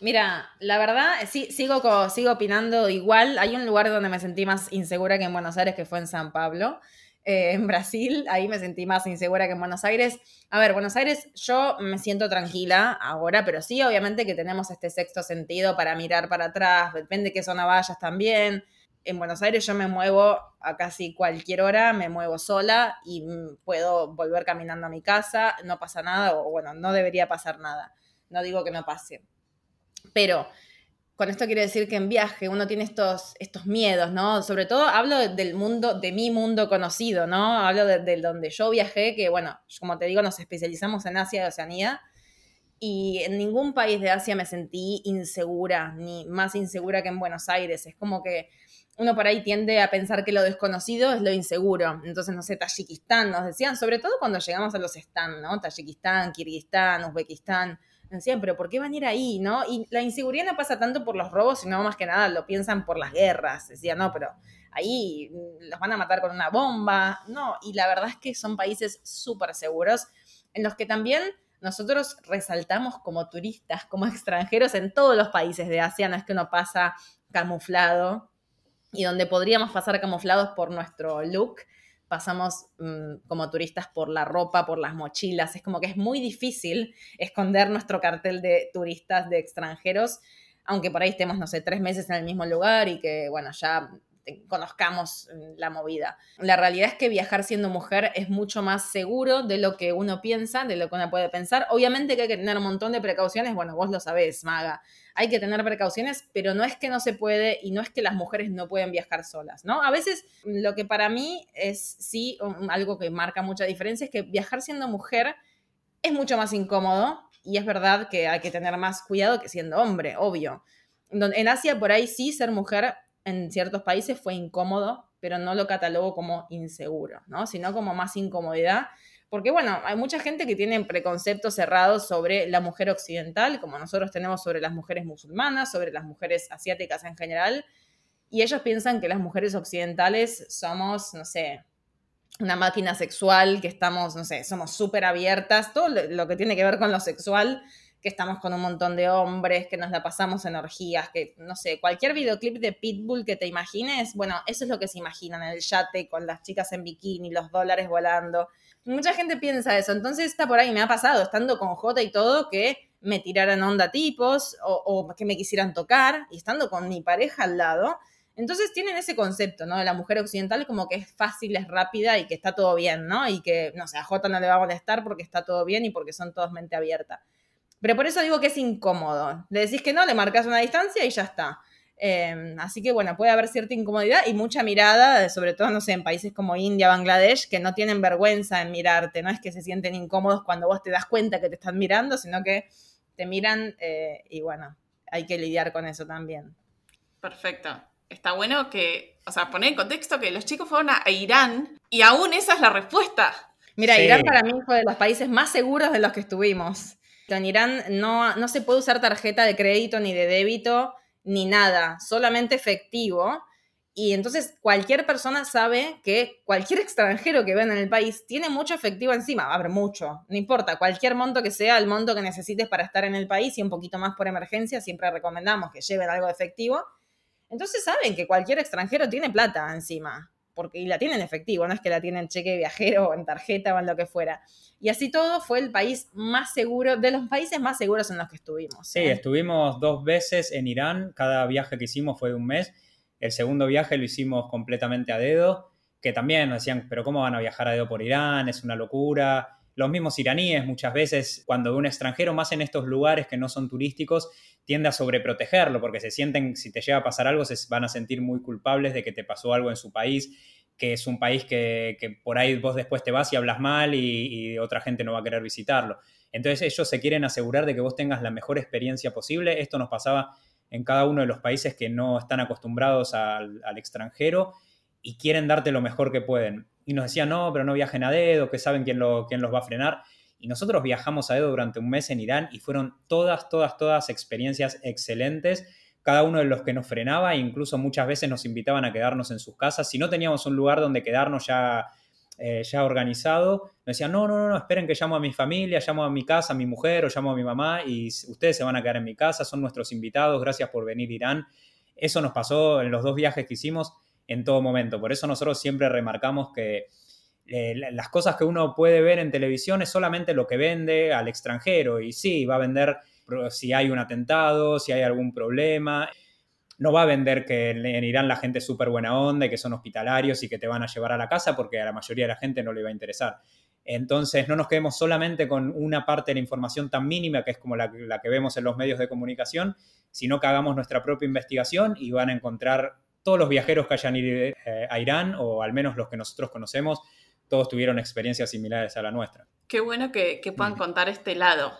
Mira, la verdad, sí, sigo, sigo opinando igual. Hay un lugar donde me sentí más insegura que en Buenos Aires, que fue en San Pablo. Eh, en Brasil, ahí me sentí más insegura que en Buenos Aires. A ver, Buenos Aires, yo me siento tranquila ahora, pero sí, obviamente que tenemos este sexto sentido para mirar para atrás, depende de qué zona vayas también. En Buenos Aires yo me muevo a casi cualquier hora, me muevo sola y puedo volver caminando a mi casa, no pasa nada, o bueno, no debería pasar nada. No digo que no pase. Pero con esto quiere decir que en viaje uno tiene estos, estos miedos, ¿no? Sobre todo hablo del mundo, de mi mundo conocido, ¿no? Hablo de, donde yo viajé, que bueno, como te digo, nos especializamos en Asia y Oceanía. Y en ningún país de Asia me sentí insegura, ni más insegura que en Buenos Aires. Es como que uno por ahí tiende a pensar que lo desconocido es lo inseguro. Entonces, no sé, Tayikistán, nos decían, sobre todo cuando llegamos a los stands, ¿no? Tayikistán, Kirguistán, Uzbekistán decían, pero ¿por qué van a ir ahí? ¿no? Y la inseguridad no pasa tanto por los robos, sino más que nada lo piensan por las guerras. Decían, no, pero ahí los van a matar con una bomba. No, y la verdad es que son países súper seguros en los que también nosotros resaltamos como turistas, como extranjeros en todos los países de Asia, no es que uno pasa camuflado y donde podríamos pasar camuflados por nuestro look, pasamos mm, como turistas por la ropa, por las mochilas. Es como que es muy difícil esconder nuestro cartel de turistas de extranjeros, aunque por ahí estemos, no sé, tres meses en el mismo lugar y que, bueno, ya conozcamos mm, la movida. La realidad es que viajar siendo mujer es mucho más seguro de lo que uno piensa, de lo que uno puede pensar. Obviamente que hay que tener un montón de precauciones, bueno, vos lo sabés, Maga. Hay que tener precauciones, pero no es que no se puede y no es que las mujeres no pueden viajar solas, ¿no? A veces lo que para mí es sí algo que marca mucha diferencia es que viajar siendo mujer es mucho más incómodo y es verdad que hay que tener más cuidado que siendo hombre, obvio. En Asia por ahí sí ser mujer en ciertos países fue incómodo, pero no lo catalogo como inseguro, ¿no? Sino como más incomodidad, Porque bueno, hay mucha gente que tiene preconceptos cerrados sobre la mujer occidental, como nosotros tenemos sobre las mujeres musulmanas, sobre las mujeres asiáticas en general, y ellos piensan que las mujeres occidentales somos, no sé, una máquina sexual, que estamos, no sé, somos súper abiertas, todo lo que tiene que ver con lo sexual, que estamos con un montón de hombres, que nos la pasamos en orgías, que no sé, cualquier videoclip de Pitbull que te imagines, bueno, eso es lo que se imaginan, el yate con las chicas en bikini, los dólares volando. Mucha gente piensa eso, entonces está por ahí, me ha pasado, estando con J y todo, que me tiraran onda tipos o, que me quisieran tocar y estando con mi pareja al lado. Entonces tienen ese concepto, ¿no? De la mujer occidental como que es fácil, es rápida y que está todo bien, ¿no? Y que, no sé, a J no le va a molestar porque está todo bien y porque son todos mente abierta. Pero por eso digo que es incómodo. Le decís que no, le marcas una distancia y ya está. Em, así que bueno, puede haber cierta incomodidad y mucha mirada, sobre todo, no sé, en países como India, Bangladesh, que no tienen vergüenza en mirarte, no es que se sienten incómodos cuando vos te das cuenta que te están mirando, sino que te miran eh, y bueno, hay que lidiar con eso también. Perfecto. Está bueno que, o sea, poner en contexto que los chicos fueron a Irán y aún esa es la respuesta. Mira, Irán para mí fue de los países más seguros de los que estuvimos. En Irán no, no se puede usar tarjeta de crédito ni de débito ni nada, solamente efectivo. Y entonces cualquier persona sabe que cualquier extranjero que venga en el país tiene mucho efectivo encima, va a haber mucho, no importa, cualquier monto que sea el monto que necesites para estar en el país y un poquito más por emergencia, siempre recomendamos que lleven algo de efectivo. Entonces saben que cualquier extranjero tiene plata encima, porque y la tienen en efectivo, no es que la tienen en cheque viajero o en tarjeta o en lo que fuera. Y así todo fue el país más seguro, de los países más seguros en los que estuvimos. Sí, ¿eh? estuvimos dos veces en Irán, cada viaje que hicimos fue de un mes. El segundo viaje lo hicimos completamente a dedo, que también nos decían, pero ¿cómo van a viajar a dedo por Irán? Es una locura. Los mismos iraníes muchas veces, cuando un extranjero, más en estos lugares que no son turísticos, tiende a sobreprotegerlo porque se sienten, si te llega a pasar algo, se van a sentir muy culpables de que te pasó algo en su país que es un país que, por ahí vos después te vas y hablas mal y, otra gente no va a querer visitarlo. Entonces ellos se quieren asegurar de que vos tengas la mejor experiencia posible. Esto nos pasaba en cada uno de los países que no están acostumbrados al, extranjero y quieren darte lo mejor que pueden. Y nos decían, no, pero no viajen a dedo, que saben quién, lo, quién los va a frenar. Y nosotros viajamos a dedo durante un mes en Irán y fueron todas, todas, todas experiencias excelentes cada uno de los que nos frenaba, incluso muchas veces nos invitaban a quedarnos en sus casas. Si no teníamos un lugar donde quedarnos ya, eh, ya organizado, nos decían, no, no, no, esperen que llamo a mi familia, llamo a mi casa, a mi mujer o llamo a mi mamá y ustedes se van a quedar en mi casa, son nuestros invitados, gracias por venir Irán. Eso nos pasó en los dos viajes que hicimos en todo momento. Por eso nosotros siempre remarcamos que eh, las cosas que uno puede ver en televisión es solamente lo que vende al extranjero. Y sí, va a vender si hay un atentado, si hay algún problema. No va a vender que en Irán la gente es súper buena onda y que son hospitalarios y que te van a llevar a la casa porque a la mayoría de la gente no le va a interesar. Entonces, no nos quedemos solamente con una parte de la información tan mínima que es como la, que vemos en los medios de comunicación, sino que hagamos nuestra propia investigación y van a encontrar todos los viajeros que hayan ido eh, a Irán, o al menos los que nosotros conocemos, todos tuvieron experiencias similares a la nuestra. Qué bueno que, que puedan contar este lado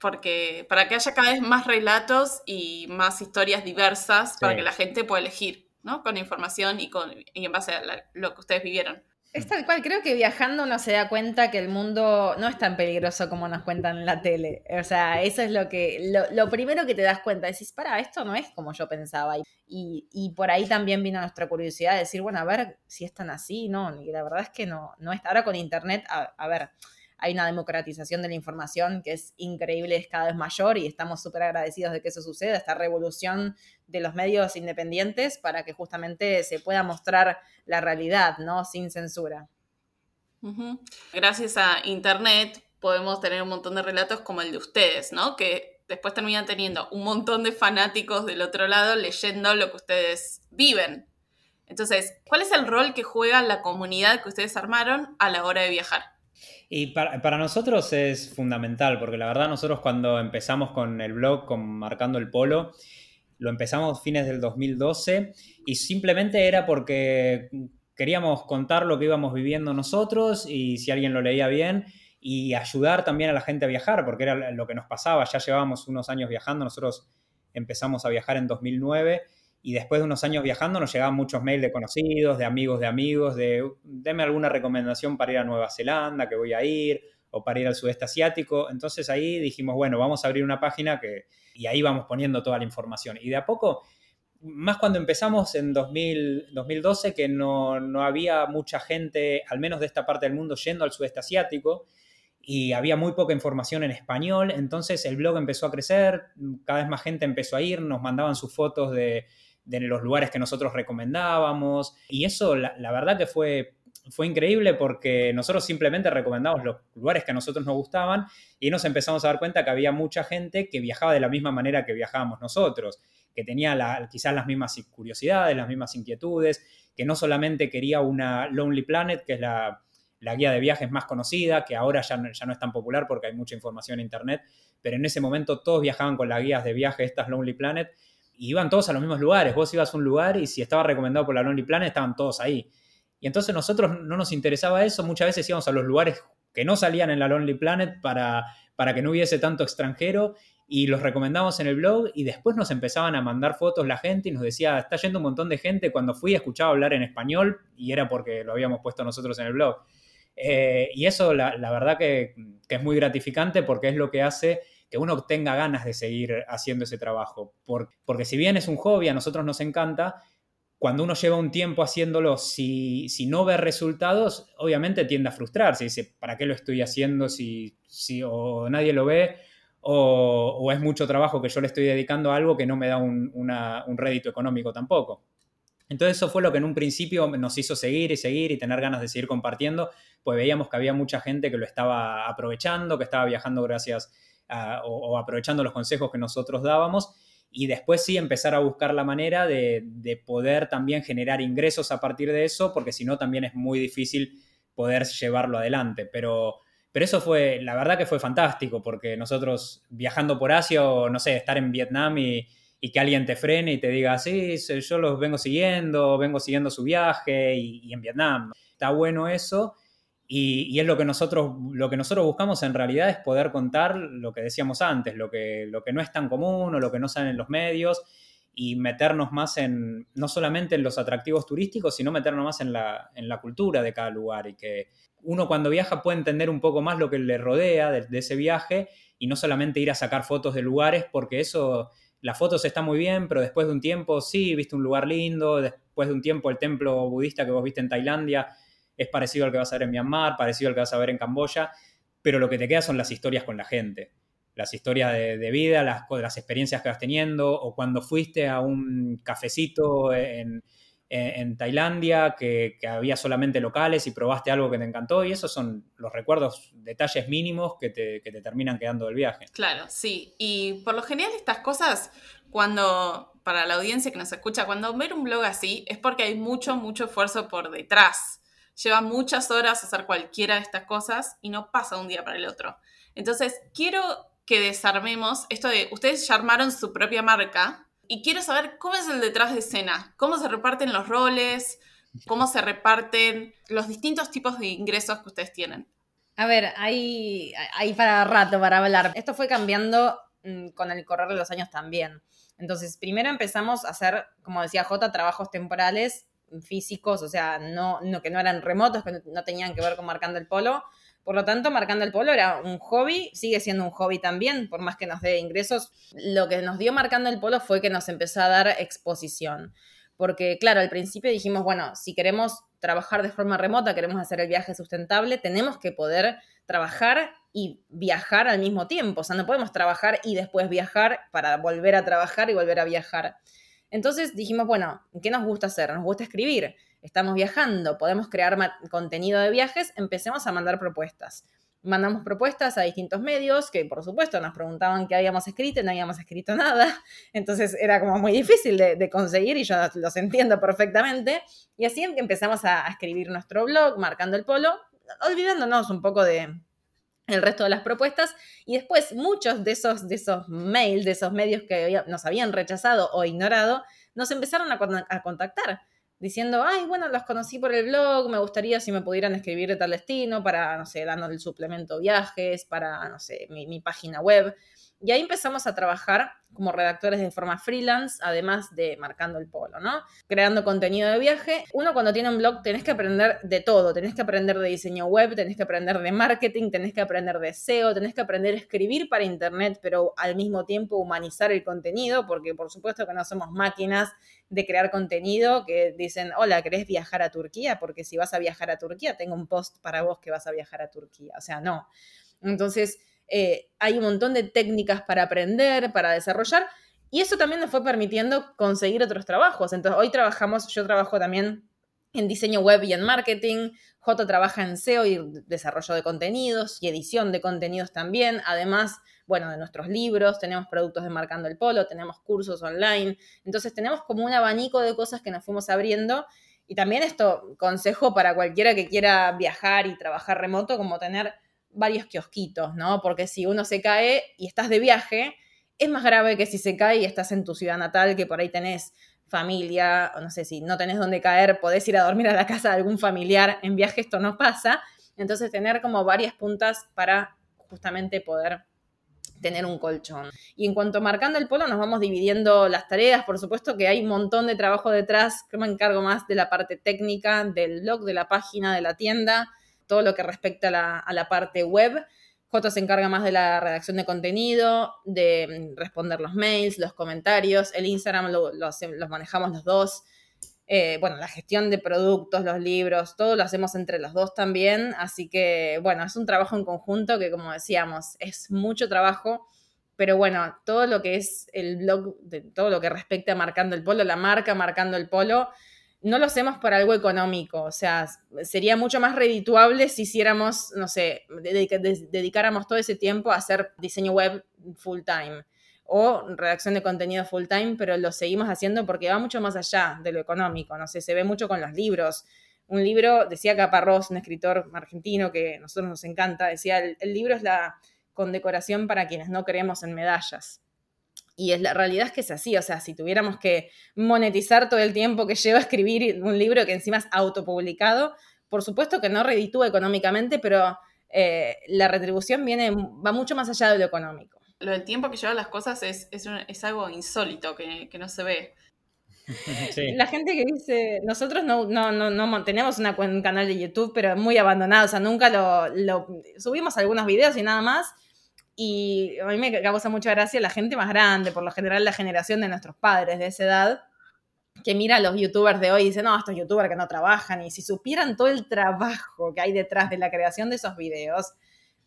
porque para que haya cada vez más relatos y más historias diversas para que la gente pueda elegir, ¿no? Con información y, con, y en base a lo que ustedes vivieron. Es tal cual, creo que viajando uno se da cuenta que el mundo no es tan peligroso como nos cuentan en la tele. O sea, eso es lo que, lo, primero que te das cuenta, decís, para, esto no es como yo pensaba. Y, y, por ahí también vino nuestra curiosidad de decir, bueno, a ver si es tan así, ¿no? Y la verdad es que no, no está. Ahora con internet, a ver, hay una democratización de la información que es increíble, es cada vez mayor y estamos súper agradecidos de que eso suceda, esta revolución de los medios independientes para que justamente se pueda mostrar la realidad, ¿no? Sin censura. Gracias a Internet podemos tener un montón de relatos como el de ustedes, ¿no? Que después terminan teniendo un montón de fanáticos del otro lado leyendo lo que ustedes viven. Entonces, ¿cuál es el rol que juega la comunidad que ustedes armaron a la hora de viajar? Y para, nosotros es fundamental, porque la verdad nosotros cuando empezamos con el blog, con Marcando el Polo, lo empezamos fines del 2012 y simplemente era porque queríamos contar lo que íbamos viviendo nosotros y si alguien lo leía bien y ayudar también a la gente a viajar, porque era lo que nos pasaba, ya llevábamos unos años viajando, nosotros empezamos a viajar en 2009 y después de unos años viajando nos llegaban muchos mails de conocidos, de amigos de amigos, de deme alguna recomendación para ir a Nueva Zelanda, que voy a ir, o para ir al sudeste asiático. Entonces ahí dijimos, bueno, vamos a abrir una página que, y ahí vamos poniendo toda la información. Y de a poco, más cuando empezamos en 2012, que no, no había mucha gente, al menos de esta parte del mundo, yendo al sudeste asiático, y había muy poca información en español, entonces el blog empezó a crecer, cada vez más gente empezó a ir, nos mandaban sus fotos de, de los lugares que nosotros recomendábamos. Y eso, la, verdad que fue, fue increíble porque nosotros simplemente recomendamos los lugares que a nosotros nos gustaban y nos empezamos a dar cuenta que había mucha gente que viajaba de la misma manera que viajábamos nosotros, que tenía quizás las mismas curiosidades, las mismas inquietudes, que no solamente quería una Lonely Planet, que es la, guía de viajes más conocida, que ahora ya ya no es tan popular porque hay mucha información en Internet, pero en ese momento todos viajaban con las guías de viaje, estas Lonely Planet, iban todos a los mismos lugares. Vos ibas a un lugar y si estaba recomendado por la Lonely Planet, estaban todos ahí. Y entonces nosotros no nos interesaba eso, muchas veces íbamos a los lugares que no salían en la Lonely Planet para, para que no hubiese tanto extranjero y los recomendamos en el blog y después nos empezaban a mandar fotos la gente y nos decía, está yendo un montón de gente, cuando fui escuchaba hablar en español y era porque lo habíamos puesto nosotros en el blog. Eh, y eso la, verdad que, que, es muy gratificante porque es lo que hace que uno tenga ganas de seguir haciendo ese trabajo. porque si bien es un hobby, a nosotros nos encanta, cuando uno lleva un tiempo haciéndolo, si, si no ve resultados, obviamente tiende a frustrarse. Dice, ¿para qué lo estoy haciendo si, si o nadie lo ve? O, es mucho trabajo que yo le estoy dedicando a algo que no me da un, un rédito económico tampoco. Entonces eso fue lo que en un principio nos hizo seguir y seguir y tener ganas de seguir compartiendo, pues veíamos que había mucha gente que lo estaba aprovechando, que estaba viajando gracias o, aprovechando los consejos que nosotros dábamos y después sí empezar a buscar la manera de, poder también generar ingresos a partir de eso, porque si no también es muy difícil poder llevarlo adelante. Pero, pero eso fue, la verdad que fue fantástico, porque nosotros viajando por Asia no sé, estar en Vietnam y, que alguien te frene y te diga, sí, yo los vengo siguiendo, vengo siguiendo su viaje y, y en Vietnam. Está bueno eso y, es lo que, nosotros, lo que nosotros buscamos en realidad es poder contar lo que decíamos antes, lo que, lo que no es tan común o lo que no sale en los medios y meternos más en, no solamente en los atractivos turísticos, sino meternos más en la, en la cultura de cada lugar y que uno cuando viaja puede entender un poco más lo que le rodea de, de ese viaje y no solamente ir a sacar fotos de lugares, porque eso, las fotos están muy bien, pero después de un tiempo, sí, viste un lugar lindo, después de un tiempo el templo budista que vos viste en Tailandia, es parecido al que vas a ver en Myanmar, parecido al que vas a ver en Camboya, pero lo que te queda son las historias con la gente, las historias de, vida, las, experiencias que vas teniendo, o cuando fuiste a un cafecito en, Tailandia que, había solamente locales y probaste algo que te encantó, y esos son los recuerdos, detalles mínimos que te, que te terminan quedando del viaje. Claro, sí, y por lo general estas cosas, cuando, para la audiencia que nos escucha, cuando ver un blog así, es porque hay mucho, mucho esfuerzo por detrás lleva muchas horas hacer cualquiera de estas cosas y no pasa un día para el otro. Entonces, quiero que desarmemos esto de, ustedes ya armaron su propia marca y quiero saber cómo es el detrás de escena, cómo se reparten los roles, cómo se reparten los distintos tipos de ingresos que ustedes tienen. A ver, hay, hay para rato para hablar. Esto fue cambiando mm, con el correr de los años también. Entonces, primero empezamos a hacer, como decía J, trabajos temporales físicos, o sea, no, que no eran remotos, que no, tenían que ver con marcando el polo. Por lo tanto, marcando el polo era un hobby, sigue siendo un hobby también, por más que nos dé ingresos. Lo que nos dio marcando el polo fue que nos empezó a dar exposición. Porque, claro, al principio dijimos, bueno, si queremos trabajar de forma remota, queremos hacer el viaje sustentable, tenemos que poder trabajar y viajar al mismo tiempo. O sea, no podemos trabajar y después viajar para volver a trabajar y volver a viajar. Entonces dijimos, bueno, ¿qué nos gusta hacer? Nos gusta escribir, estamos viajando, podemos crear contenido de viajes, empecemos a mandar propuestas. Mandamos propuestas a distintos medios que, por supuesto, nos preguntaban qué habíamos escrito y no habíamos escrito nada. Entonces era como muy difícil de, conseguir y yo los entiendo perfectamente. Y así empezamos a escribir nuestro blog, marcando el polo, olvidándonos un poco de, el resto de las propuestas y después muchos de esos, de esos mails, de esos medios que nos habían rechazado o ignorado, nos empezaron a, contactar diciendo, ay, bueno, los conocí por el blog, me gustaría si me pudieran escribir de tal destino para, no sé, dando el suplemento viajes, para, no sé, mi, página web. Y ahí empezamos a trabajar como redactores de forma freelance, además de marcando el polo, ¿no? Creando contenido de viaje. Uno cuando tiene un blog tenés que aprender de todo, tenés que aprender de diseño web, tenés que aprender de marketing, tenés que aprender de SEO, tenés que aprender a escribir para internet, pero al mismo tiempo humanizar el contenido, porque por supuesto que no somos máquinas de crear contenido que dicen, hola, ¿querés viajar a Turquía? Porque si vas a viajar a Turquía, tengo un post para vos que vas a viajar a Turquía. O sea, no. Entonces, eh, hay un montón de técnicas para aprender, para desarrollar, y eso también nos fue permitiendo conseguir otros trabajos. Entonces, hoy trabajamos, yo trabajo también en diseño web y en marketing, J trabaja en SEO y desarrollo de contenidos y edición de contenidos también, además, bueno, de nuestros libros, tenemos productos de Marcando el Polo, tenemos cursos online, entonces tenemos como un abanico de cosas que nos fuimos abriendo y también esto, consejo para cualquiera que quiera viajar y trabajar remoto, como tener varios kiosquitos, ¿no? Porque si uno se cae y estás de viaje, es más grave que si se cae y estás en tu ciudad natal, que por ahí tenés familia, o no sé si no tenés dónde caer, podés ir a dormir a la casa de algún familiar, en viaje esto no pasa. Entonces tener como varias puntas para justamente poder tener un colchón. Y en cuanto a marcando el polo, nos vamos dividiendo las tareas. Por supuesto que hay un montón de trabajo detrás. que me encargo más de la parte técnica, del blog, de la página, de la tienda todo lo que respecta a la, parte web. J se encarga más de la redacción de contenido, de mm, responder los mails, los comentarios. El Instagram lo, los manejamos los dos. Eh, bueno, la gestión de productos, los libros, todo lo hacemos entre los dos también. Así que, bueno, es un trabajo en conjunto que, como decíamos, es mucho trabajo. Pero bueno, todo lo que es el blog, todo lo que respecta a Marcando el Polo, la marca Marcando el Polo, no lo hacemos por algo económico, o sea, sería mucho más redituable si hiciéramos, no sé, dedicáramos todo ese tiempo a hacer diseño web full time o redacción de contenido full time, pero lo seguimos haciendo porque va mucho más allá de lo económico, no sé, se ve mucho con los libros. Un libro, decía Caparrós, un escritor argentino que a nosotros nos encanta, decía, el libro es la condecoración para quienes no creemos en medallas. Y es, la realidad es que es así, o sea, si tuviéramos que monetizar todo el tiempo que lleva a escribir un libro que encima es autopublicado, por supuesto que no reditúa económicamente, pero eh, la retribución viene, va mucho más allá de lo económico. Lo del tiempo que llevan las cosas es, algo insólito que, no se ve. La gente que dice, nosotros no, no, no, tenemos una, un canal de YouTube, pero muy abandonado, o sea, nunca lo, lo subimos algunos videos y nada más y a mí me causa mucha gracia la gente más grande, por lo general la generación de nuestros padres de esa edad, que mira a los youtubers de hoy y dice, no, estos youtubers que no trabajan, y si supieran todo el trabajo que hay detrás de la creación de esos videos,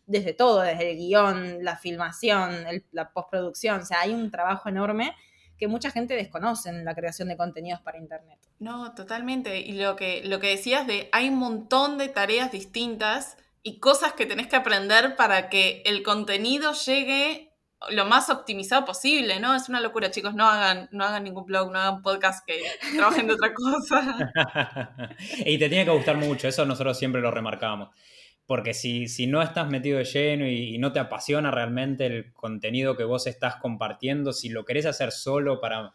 desde todo, desde el guion, la filmación, la postproducción, o sea, hay un trabajo enorme que mucha gente desconoce en la creación de contenidos para Internet. No, totalmente. Y lo que, lo que decías de hay un montón de tareas distintas y cosas que tenés que aprender para que el contenido llegue lo más optimizado posible, ¿no? Es una locura, chicos, no hagan, no hagan ningún blog, no hagan podcast que trabajen de otra cosa. y te tiene que gustar mucho, eso nosotros siempre lo remarcamos. Porque si, si no estás metido de lleno y, no te apasiona realmente el contenido que vos estás compartiendo, si lo querés hacer solo para,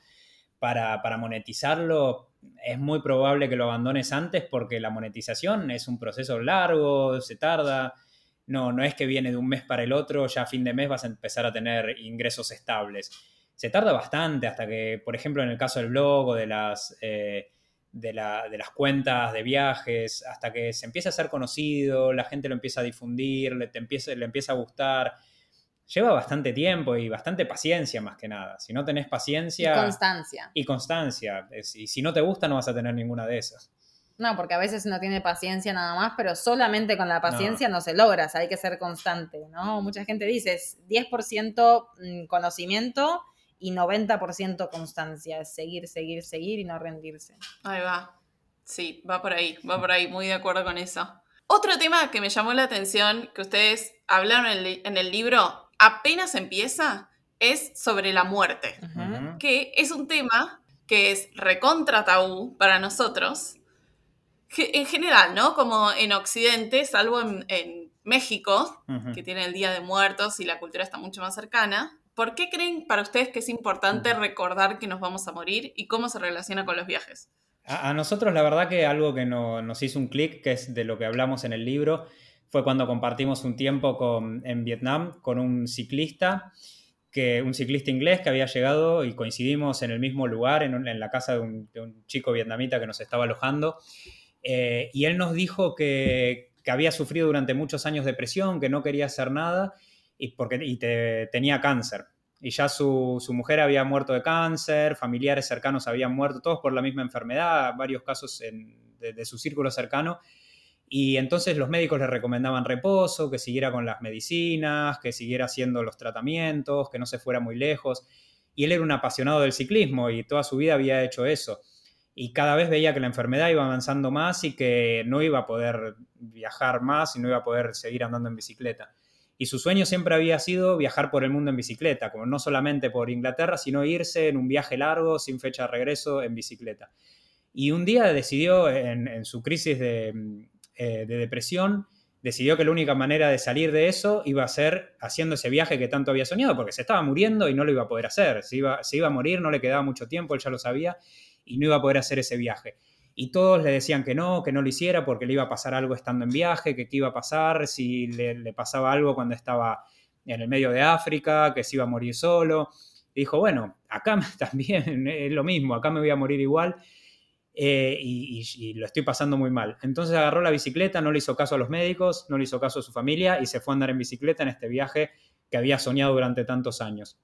para, para monetizarlo, es muy probable que lo abandones antes porque la monetización es un proceso largo, se tarda. No, no es que viene de un mes para el otro, ya a fin de mes vas a empezar a tener ingresos estables. Se tarda bastante hasta que, por ejemplo, en el caso del blog o de las, eh, de, las cuentas de viajes, hasta que se empieza a ser conocido, la gente lo empieza a difundir, le, empieza, le empieza a gustar lleva bastante tiempo y bastante paciencia más que nada. Si no tenés paciencia... Y constancia. Y constancia. Y si no te gusta no vas a tener ninguna de esas. No, porque a veces uno tiene paciencia nada más, pero solamente con la paciencia no, se logra, hay que ser constante, ¿no? Mucha gente dice, es 10% mm, conocimiento y 90% constancia, es seguir, seguir, seguir y no rendirse. Ahí va. Sí, va por ahí, va por ahí, muy de acuerdo con eso. Otro tema que me llamó la atención, que ustedes hablaron en el libro, apenas empieza es sobre la muerte, que es un tema que es recontra tabú para nosotros, en general, ¿no? Como en Occidente, salvo en, México, que tiene el Día de Muertos y la cultura está mucho más cercana. ¿Por qué creen para ustedes que es importante recordar que nos vamos a morir y cómo se relaciona con los viajes? A, nosotros la verdad que algo que nos hizo un clic, que es de lo que hablamos en el libro, fue cuando compartimos un tiempo en Vietnam con un ciclista que un ciclista inglés que había llegado y coincidimos en el mismo lugar, en, la casa de un, chico vietnamita que nos estaba alojando. Eh, y él nos dijo que, había sufrido durante muchos años depresión, que no quería hacer nada y, porque, tenía cáncer. Y ya su, mujer había muerto de cáncer, familiares cercanos habían muerto, todos por la misma enfermedad, varios casos de, de su círculo cercano. Y entonces los médicos le recomendaban reposo, que siguiera con las medicinas, que siguiera haciendo los tratamientos, que no se fuera muy lejos. Y él era un apasionado del ciclismo y toda su vida había hecho eso. Y cada vez veía que la enfermedad iba avanzando más y que no iba a poder viajar más y no iba a poder seguir andando en bicicleta. Y su sueño siempre había sido viajar por el mundo en bicicleta, como no solamente por Inglaterra, sino irse en un viaje largo, sin fecha de regreso, en bicicleta. Y un día decidió, en su crisis de, eh, de depresión, decidió que la única manera de salir de eso iba a ser haciendo ese viaje que tanto había soñado, porque se estaba muriendo y no lo iba a poder hacer. Se iba, se iba a morir, no le quedaba mucho tiempo, él ya lo sabía, y no iba a poder hacer ese viaje. Y todos le decían que no, que no lo hiciera porque le iba a pasar algo estando en viaje, que qué iba a pasar si le, pasaba algo cuando estaba en el medio de África, que se iba a morir solo. Y dijo, bueno, acá también es lo mismo, acá me voy a morir igual. Eh, y, lo estoy pasando muy mal. Entonces agarró la bicicleta, no le hizo caso a los médicos, no le hizo caso a su familia y se fue a andar en bicicleta en este viaje que había soñado durante tantos años.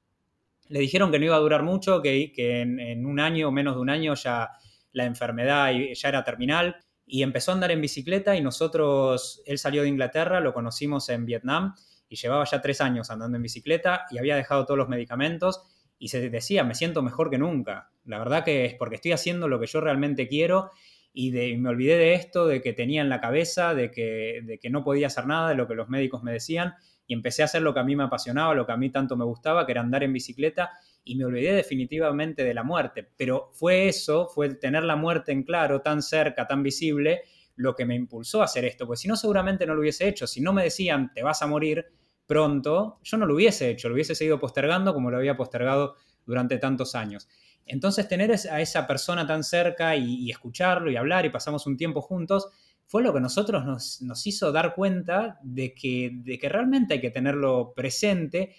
Le dijeron que no iba a durar mucho, que, en, un año o menos de un año ya la enfermedad ya era terminal y empezó a andar en bicicleta y nosotros, él salió de Inglaterra, lo conocimos en Vietnam y llevaba ya tres años andando en bicicleta y había dejado todos los medicamentos y se decía, me siento mejor que nunca. La verdad que es porque estoy haciendo lo que yo realmente quiero y, me olvidé de esto, de que tenía en la cabeza, de que, de que no podía hacer nada de lo que los médicos me decían y empecé a hacer lo que a mí me apasionaba, lo que a mí tanto me gustaba, que era andar en bicicleta y me olvidé definitivamente de la muerte. Pero fue eso, fue tener la muerte en claro, tan cerca, tan visible, lo que me impulsó a hacer esto, pues si no seguramente no lo hubiese hecho, si no me decían te vas a morir, pronto, yo no lo hubiese hecho, lo hubiese seguido postergando como lo había postergado durante tantos años. Entonces, tener a esa persona tan cerca y, escucharlo y hablar y pasamos un tiempo juntos, fue lo que nosotros nos, hizo dar cuenta de que, de que, realmente hay que tenerlo presente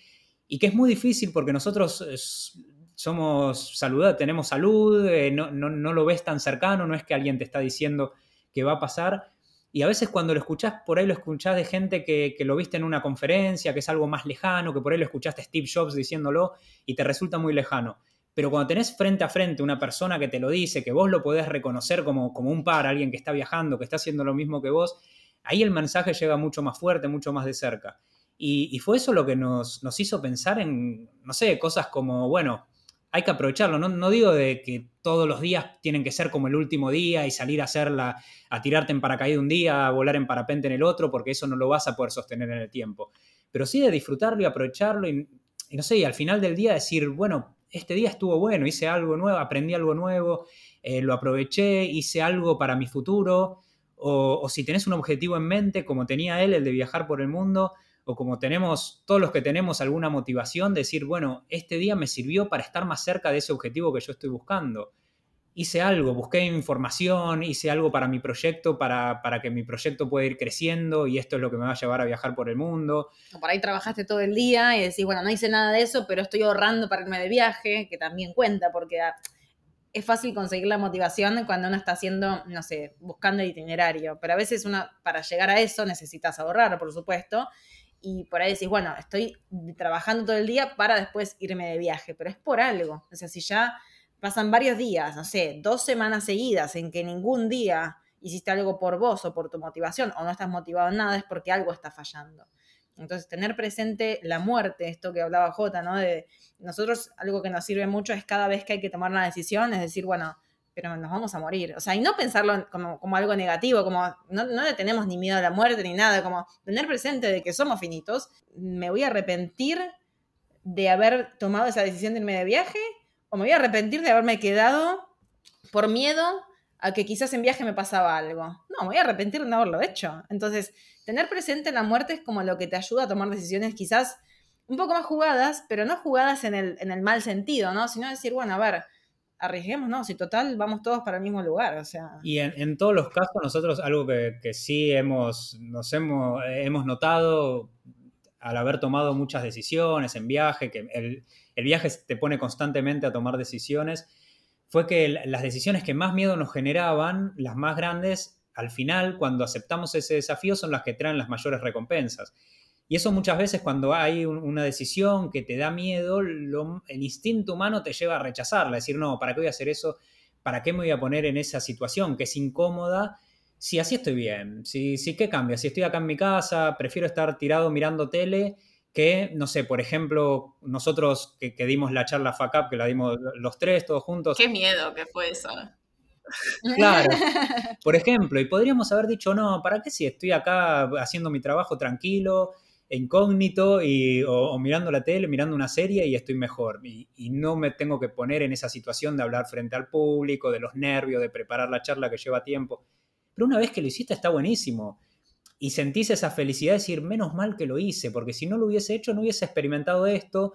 y que es muy difícil porque nosotros somos saludados, tenemos salud, eh, no, no, lo ves tan cercano, no es que alguien te está diciendo que va a pasar, y a veces cuando lo escuchás, por ahí lo escuchás de gente que, lo viste en una conferencia, que es algo más lejano, que por ahí lo escuchaste Steve Jobs diciéndolo y te resulta muy lejano. Pero cuando tenés frente a frente una persona que te lo dice, que vos lo podés reconocer como, como un par, alguien que está viajando, que está haciendo lo mismo que vos, ahí el mensaje llega mucho más fuerte, mucho más de cerca. Y, fue eso lo que nos, nos hizo pensar en, no sé, cosas como, bueno, hay que aprovecharlo. No, digo de que todos los días tienen que ser como el último día y salir a hacerla, a tirarte en paracaídas un día, a volar en parapente en el otro, porque eso no lo vas a poder sostener en el tiempo. Pero sí de disfrutarlo y aprovecharlo y, no sé, y al final del día decir, bueno, este día estuvo bueno, hice algo nuevo, aprendí algo nuevo, eh, lo aproveché, hice algo para mi futuro. O, o si tenés un objetivo en mente, como tenía él, el de viajar por el mundo, o como tenemos, todos los que tenemos alguna motivación, decir, bueno, este día me sirvió para estar más cerca de ese objetivo que yo estoy buscando. Hice algo, busqué información, hice algo para mi proyecto, para, para que mi proyecto pueda ir creciendo y esto es lo que me va a llevar a viajar por el mundo. O por ahí trabajaste todo el día y decís, bueno, no hice nada de eso, pero estoy ahorrando para irme de viaje, que también cuenta, porque ah, es fácil conseguir la motivación cuando uno está haciendo, no sé, buscando el itinerario, pero a veces uno, para llegar a eso necesitas ahorrar, por supuesto, y por ahí decís, bueno, estoy trabajando todo el día para después irme de viaje, pero es por algo. O sea, si ya pasan varios días, no sé, dos semanas seguidas en que ningún día hiciste algo por vos o por tu motivación o no estás motivado en nada, es porque algo está fallando. Entonces, tener presente la muerte, esto que hablaba Jota, ¿no? De nosotros, algo que nos sirve mucho es cada vez que hay que tomar una decisión, es decir, bueno, pero nos vamos a morir. O sea, y no pensarlo como, algo negativo, como no, no, le tenemos ni miedo a la muerte ni nada, como tener presente de que somos finitos. ¿Me voy a arrepentir de haber tomado esa decisión de irme de viaje? ¿O me voy a arrepentir de haberme quedado por miedo a que quizás en viaje me pasaba algo? No, me voy a arrepentir de no haberlo hecho. Entonces, tener presente la muerte es como lo que te ayuda a tomar decisiones quizás un poco más jugadas, pero no jugadas en el, en el mal sentido, ¿no? Sino decir, bueno, a ver, arriesguemos, ¿no? Si total vamos todos para el mismo lugar, o sea. Y en, todos los casos nosotros algo que, sí hemos, nos hemos, hemos notado al haber tomado muchas decisiones en viaje, que el, el viaje te pone constantemente a tomar decisiones, fue que las decisiones que más miedo nos generaban, las más grandes, al final, cuando aceptamos ese desafío, son las que traen las mayores recompensas. Y eso muchas veces cuando hay una decisión que te da miedo, el instinto humano te lleva a rechazarla, a decir, no, ¿para qué voy a hacer eso? ¿Para qué me voy a poner en esa situación que es incómoda? Si así estoy bien, si, si ¿qué cambia? Si estoy acá en mi casa, prefiero estar tirado mirando tele que, no sé, por ejemplo, nosotros que, dimos la charla FACAP, que la dimos los tres, todos juntos. Qué miedo que fue eso. Claro, por ejemplo, y podríamos haber dicho, no, ¿para qué si estoy acá haciendo mi trabajo tranquilo, incógnito, y, o, mirando la tele, mirando una serie y estoy mejor? Y, y, no me tengo que poner en esa situación de hablar frente al público, de los nervios, de preparar la charla que lleva tiempo. Pero una vez que lo hiciste está buenísimo y sentís esa felicidad de decir, menos mal que lo hice, porque si no lo hubiese hecho, no hubiese experimentado esto.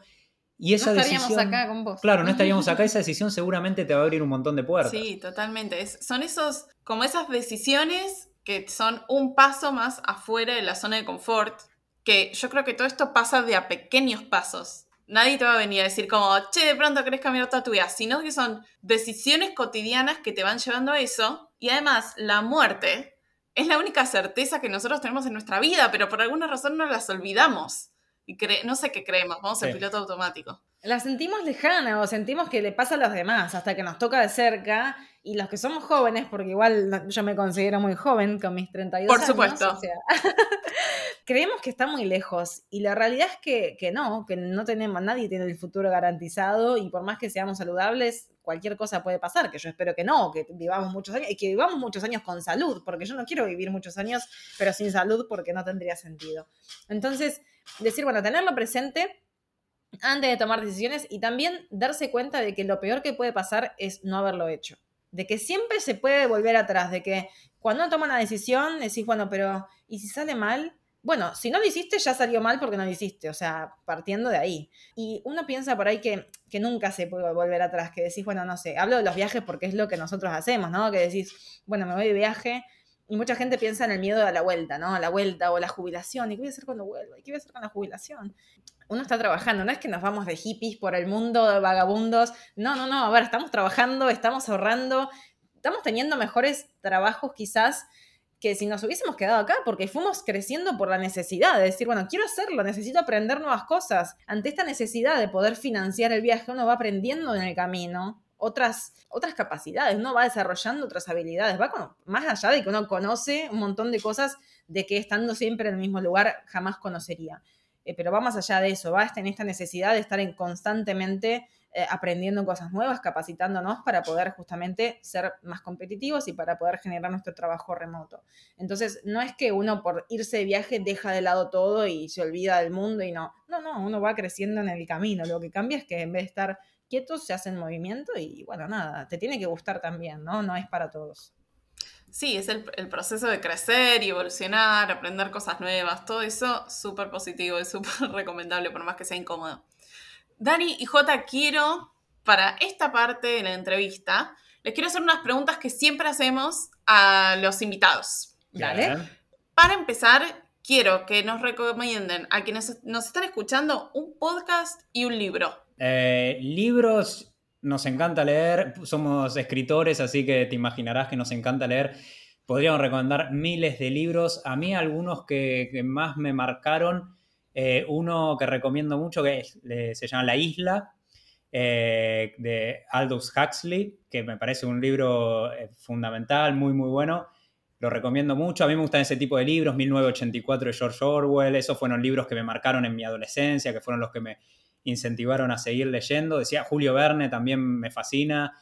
Y esa no estaríamos acá con vos. Claro, no estaríamos acá. Esa decisión seguramente te va a abrir un montón de puertas. Sí, totalmente. son esos, como esas decisiones que son un paso más afuera de la zona de confort, que yo creo que todo esto pasa de a pequeños pasos. Nadie te va a venir a decir como, che, de pronto querés cambiar toda tu vida, sino que son decisiones cotidianas que te van llevando a eso. Y además, la muerte es la única certeza que nosotros tenemos en nuestra vida, pero por alguna razón no las olvidamos. Y no sé qué creemos, vamos al piloto automático. La sentimos lejana o sentimos que le pasa a los demás hasta que nos toca de cerca. Y los que somos jóvenes, porque igual yo me considero muy joven con mis 32 años. Por supuesto. creemos que está muy lejos. Y la realidad es que, que no, que no tenemos, nadie tiene el futuro garantizado. Y por más que seamos saludables, cualquier cosa puede pasar, que yo espero que no, que vivamos muchos años y que vivamos muchos años con salud, porque yo no quiero vivir muchos años, pero sin salud porque no tendría sentido. Entonces, decir, bueno, tenerlo presente antes de tomar decisiones y también darse cuenta de que lo peor que puede pasar es no haberlo hecho. De que siempre se puede volver atrás, de que cuando toma una decisión decís, bueno, pero ¿y si sale mal? Bueno, si no lo hiciste, ya salió mal porque no lo hiciste, o sea, partiendo de ahí. Y uno piensa por ahí que, que nunca se puede volver atrás, que decís, bueno, no sé, hablo de los viajes porque es lo que nosotros hacemos, ¿no? Que decís, bueno, me voy de viaje y mucha gente piensa en el miedo a la vuelta, ¿no? A la vuelta o la jubilación. ¿Y qué voy a hacer cuando vuelva? ¿Y qué voy a hacer con la jubilación? Uno está trabajando, no es que nos vamos de hippies por el mundo, de vagabundos. No, no, no. A ver, estamos trabajando, estamos ahorrando, estamos teniendo mejores trabajos quizás que si nos hubiésemos quedado acá, porque fuimos creciendo por la necesidad de decir, bueno, quiero hacerlo, necesito aprender nuevas cosas. Ante esta necesidad de poder financiar el viaje, uno va aprendiendo en el camino otras, otras capacidades, uno va desarrollando otras habilidades, va con, más allá de que uno conoce un montón de cosas de que estando siempre en el mismo lugar jamás conocería. Eh, pero va más allá de eso, va en esta necesidad de estar en constantemente eh, aprendiendo cosas nuevas, capacitándonos para poder justamente ser más competitivos y para poder generar nuestro trabajo remoto. Entonces, no es que uno por irse de viaje deja de lado todo y se olvida del mundo y no, no, no, uno va creciendo en el camino. Lo que cambia es que en vez de estar quietos se hace en movimiento y bueno, nada, te tiene que gustar también, ¿no? No es para todos. Sí, es el, el, proceso de crecer y evolucionar, aprender cosas nuevas, todo eso súper positivo y súper recomendable, por más que sea incómodo. Dani y Jota, quiero, para esta parte de la entrevista, les quiero hacer unas preguntas que siempre hacemos a los invitados. Dale. Para empezar, quiero que nos recomienden a quienes nos están escuchando un podcast y un libro. Eh, libros, nos encanta leer, somos escritores, así que te imaginarás que nos encanta leer. Podríamos recomendar miles de libros. A mí algunos que más me marcaron eh, uno que recomiendo mucho que se llama La Isla, eh, de Aldous Huxley, que me parece un libro eh, fundamental, muy, muy bueno. Lo recomiendo mucho. A mí me gustan ese tipo de libros, 1984 de George Orwell. Esos fueron libros que me marcaron en mi adolescencia, que fueron los que me incentivaron a seguir leyendo. Decía Julio Verne, también me fascina.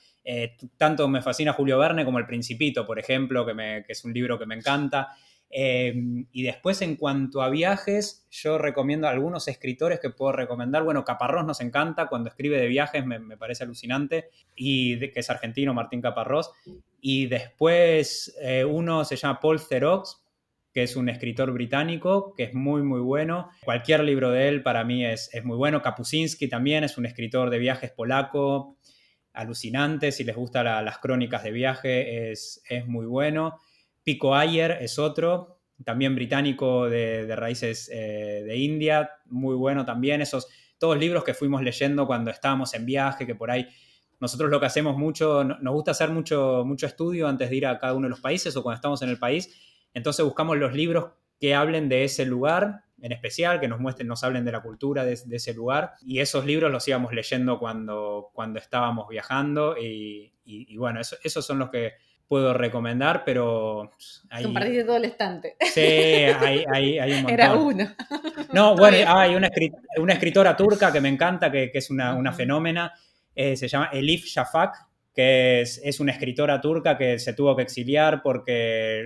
tanto me fascina Julio Verne como El Principito, por ejemplo, que, que es un libro que me encanta. Em, y después, en cuanto a viajes, yo recomiendo a algunos escritores que puedo recomendar. Bueno, Caparrós nos encanta, cuando escribe de viajes me, parece alucinante, y que es argentino, Martín Caparrós. Y después eh, uno se llama Paul Theroux, que es un escritor británico, que es muy, muy bueno. Cualquier libro de él para mí es, muy bueno. Kapuscinski también es un escritor de viajes polaco, alucinante. Si les gustan las crónicas de viaje, es, es muy bueno. Pico Ayer es otro, también británico de, raíces eh, de India, muy bueno también, esos, todos libros que fuimos leyendo cuando estábamos en viaje, que por ahí nosotros lo que hacemos mucho, nos gusta hacer mucho, mucho estudio antes de ir a cada uno de los países o cuando estamos en el país, entonces buscamos los libros que hablen de ese lugar en especial, que nos muestren, nos hablen de la cultura de, ese lugar. Y esos libros los íbamos leyendo cuando, cuando estábamos viajando y, bueno, esos son los que puedo recomendar, pero... Hay, Compartiste todo el estante. Sí, hay, un montón. Era uno. No, bueno, hay una, una, escritora turca que me encanta, que, es una, fenómena, eh, se llama Elif Shafak, que es, una escritora turca que se tuvo que exiliar porque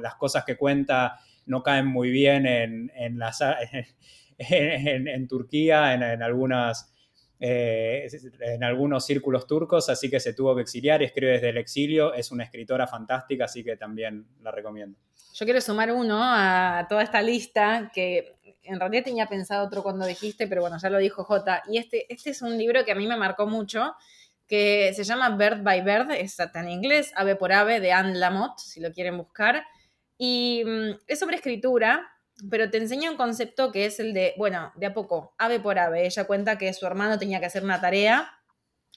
las cosas que cuenta no caen muy bien en, en, en, Turquía, en, algunas, eh, en algunos círculos turcos, así que se tuvo que exiliar escribe desde el exilio. Es una escritora fantástica, así que también la recomiendo. Yo quiero sumar uno a toda esta lista que en realidad tenía pensado otro cuando dijiste, pero bueno, ya lo dijo J. Y este, este es un libro que a mí me marcó mucho, que se llama Bird by Bird, está en inglés, Ave por Ave, de Anne Lamott, si lo quieren buscar. Y mm, es sobre escritura, pero te enseña un concepto que es el de, bueno, de a poco, ave por ave. Ella cuenta que su hermano tenía que hacer una tarea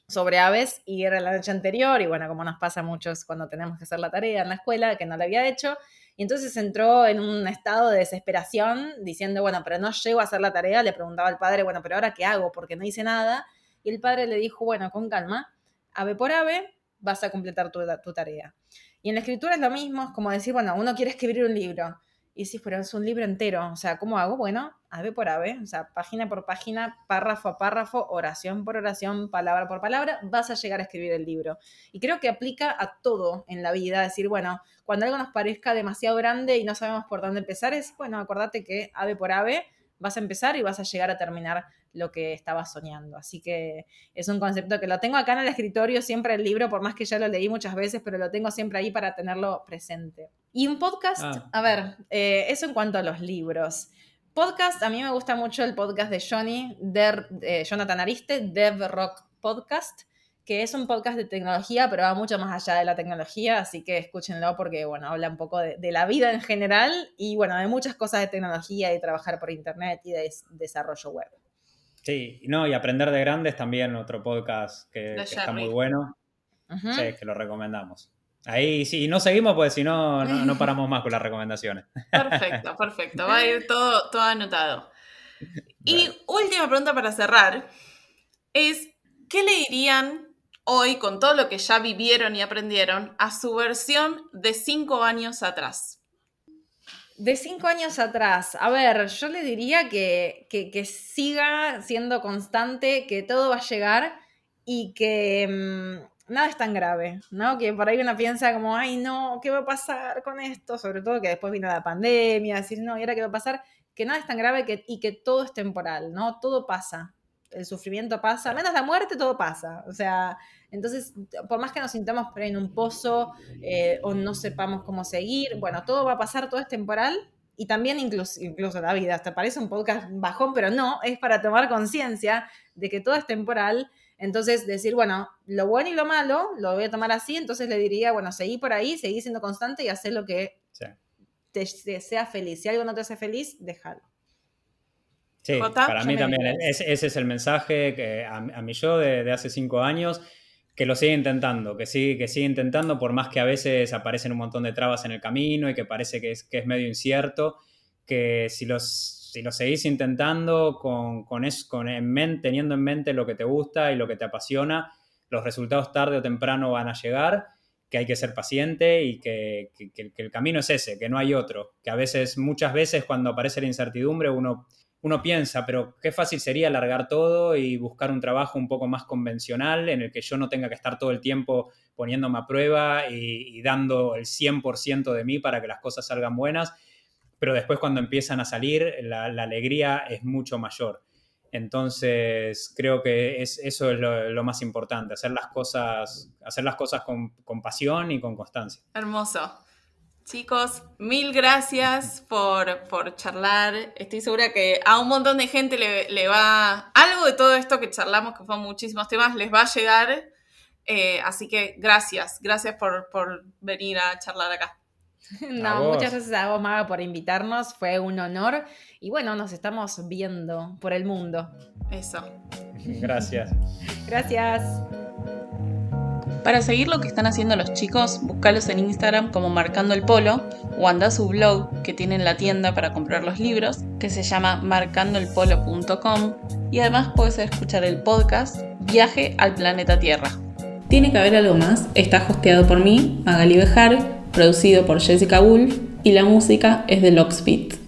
sobre aves y era la noche anterior, y bueno, como nos pasa a muchos cuando tenemos que hacer la tarea en la escuela, que no la había hecho, y entonces entró en un estado de desesperación diciendo, bueno, pero no llego a hacer la tarea, le preguntaba al padre, bueno, pero ahora qué hago, porque no hice nada, y el padre le dijo, bueno, con calma, ave por ave, vas a completar tu, tu tarea. Y en la escritura es lo mismo, es como decir, bueno, uno quiere escribir un libro. Y si fuera es un libro entero, o sea, ¿cómo hago? Bueno, ave por ave, o sea, página por página, párrafo a párrafo, oración por oración, palabra por palabra, vas a llegar a escribir el libro. Y creo que aplica a todo en la vida, decir, bueno, cuando algo nos parezca demasiado grande y no sabemos por dónde empezar, es, bueno, acordate que ave por ave vas a empezar y vas a llegar a terminar lo que estaba soñando. Así que es un concepto que lo tengo acá en el escritorio, siempre el libro, por más que ya lo leí muchas veces, pero lo tengo siempre ahí para tenerlo presente. Y un podcast, ah. a ver, eh, eso en cuanto a los libros. Podcast, a mí me gusta mucho el podcast de Johnny, de, Jonathan Ariste, Dev Rock Podcast, que es un podcast de tecnología, pero va mucho más allá de la tecnología, así que escúchenlo porque, bueno, habla un poco de, de la vida en general y, bueno, de muchas cosas de tecnología, de trabajar por internet y de desarrollo web. Sí, no, y Aprender de Grandes también, otro podcast que, está muy bueno. Sí, que lo recomendamos. Ahí sí, no seguimos pues si no, no, paramos más con las recomendaciones. Perfecto, perfecto. Va a ir todo, todo anotado. Y última pregunta para cerrar es, ¿qué le dirían hoy con todo lo que ya vivieron y aprendieron a su versión de cinco años atrás? De cinco años atrás, a ver, yo le diría que, que, siga siendo constante, que todo va a llegar y que mm, nada es tan grave, ¿no? Que por ahí uno piensa como, ay, no, ¿qué va a pasar con esto? Sobre todo que después vino la pandemia, decir, no, ¿y ahora qué va a pasar? Que nada es tan grave que, y que todo es temporal, ¿no? Todo pasa. El sufrimiento pasa, menos la muerte, todo pasa. O sea, entonces, por más que nos sintamos por en un pozo eh, o no sepamos cómo seguir, bueno, todo va a pasar, todo es temporal y también incluso, incluso la vida. Hasta parece un podcast bajón, pero no, es para tomar conciencia de que todo es temporal. Entonces, decir, bueno, lo bueno y lo malo lo voy a tomar así, entonces le diría, bueno, seguí por ahí, seguí siendo constante y haz lo que te, sea feliz. Si algo no te hace feliz, déjalo. Sí, para mí también ese, es el mensaje que a, a mi yo de, de hace cinco años que lo sigue intentando, que sigue, que sigue intentando, por más que a veces aparecen un montón de trabas en el camino y que parece que es, que es medio incierto, que si los, si lo seguís intentando con, con, eso, con en teniendo en mente lo que te gusta y lo que te apasiona, los resultados tarde o temprano van a llegar, que hay que ser paciente y que, que el camino es ese, que no hay otro, que a veces, muchas veces cuando aparece la incertidumbre uno uno piensa, pero qué fácil sería alargar todo y buscar un trabajo un poco más convencional en el que yo no tenga que estar todo el tiempo poniéndome a prueba y, dando el 100% de mí para que las cosas salgan buenas, pero después cuando empiezan a salir la, alegría es mucho mayor. Entonces, creo que es, eso es lo, más importante, hacer las cosas, hacer las cosas con pasión y con constancia. Hermoso. Chicos, mil gracias por, por, charlar. Estoy segura que a un montón de gente le, va. Algo de todo esto que charlamos, que fueron muchísimos temas, les va a llegar. Eh, así que gracias, gracias por, por venir a charlar acá. No, muchas gracias a vos, Maga, por invitarnos. Fue un honor. Y bueno, nos estamos viendo por el mundo. Eso. Gracias. Gracias. Para seguir lo que están haciendo los chicos, búscalos en Instagram como Marcando el Polo o anda a su blog que tiene en la tienda para comprar los libros, que se llama marcandoelpolo.com y además puedes escuchar el podcast Viaje al planeta Tierra. Tiene que haber algo más, está hosteado por mí, Magali Bejar, producido por Jessica Wolf y la música es de Lockspeed.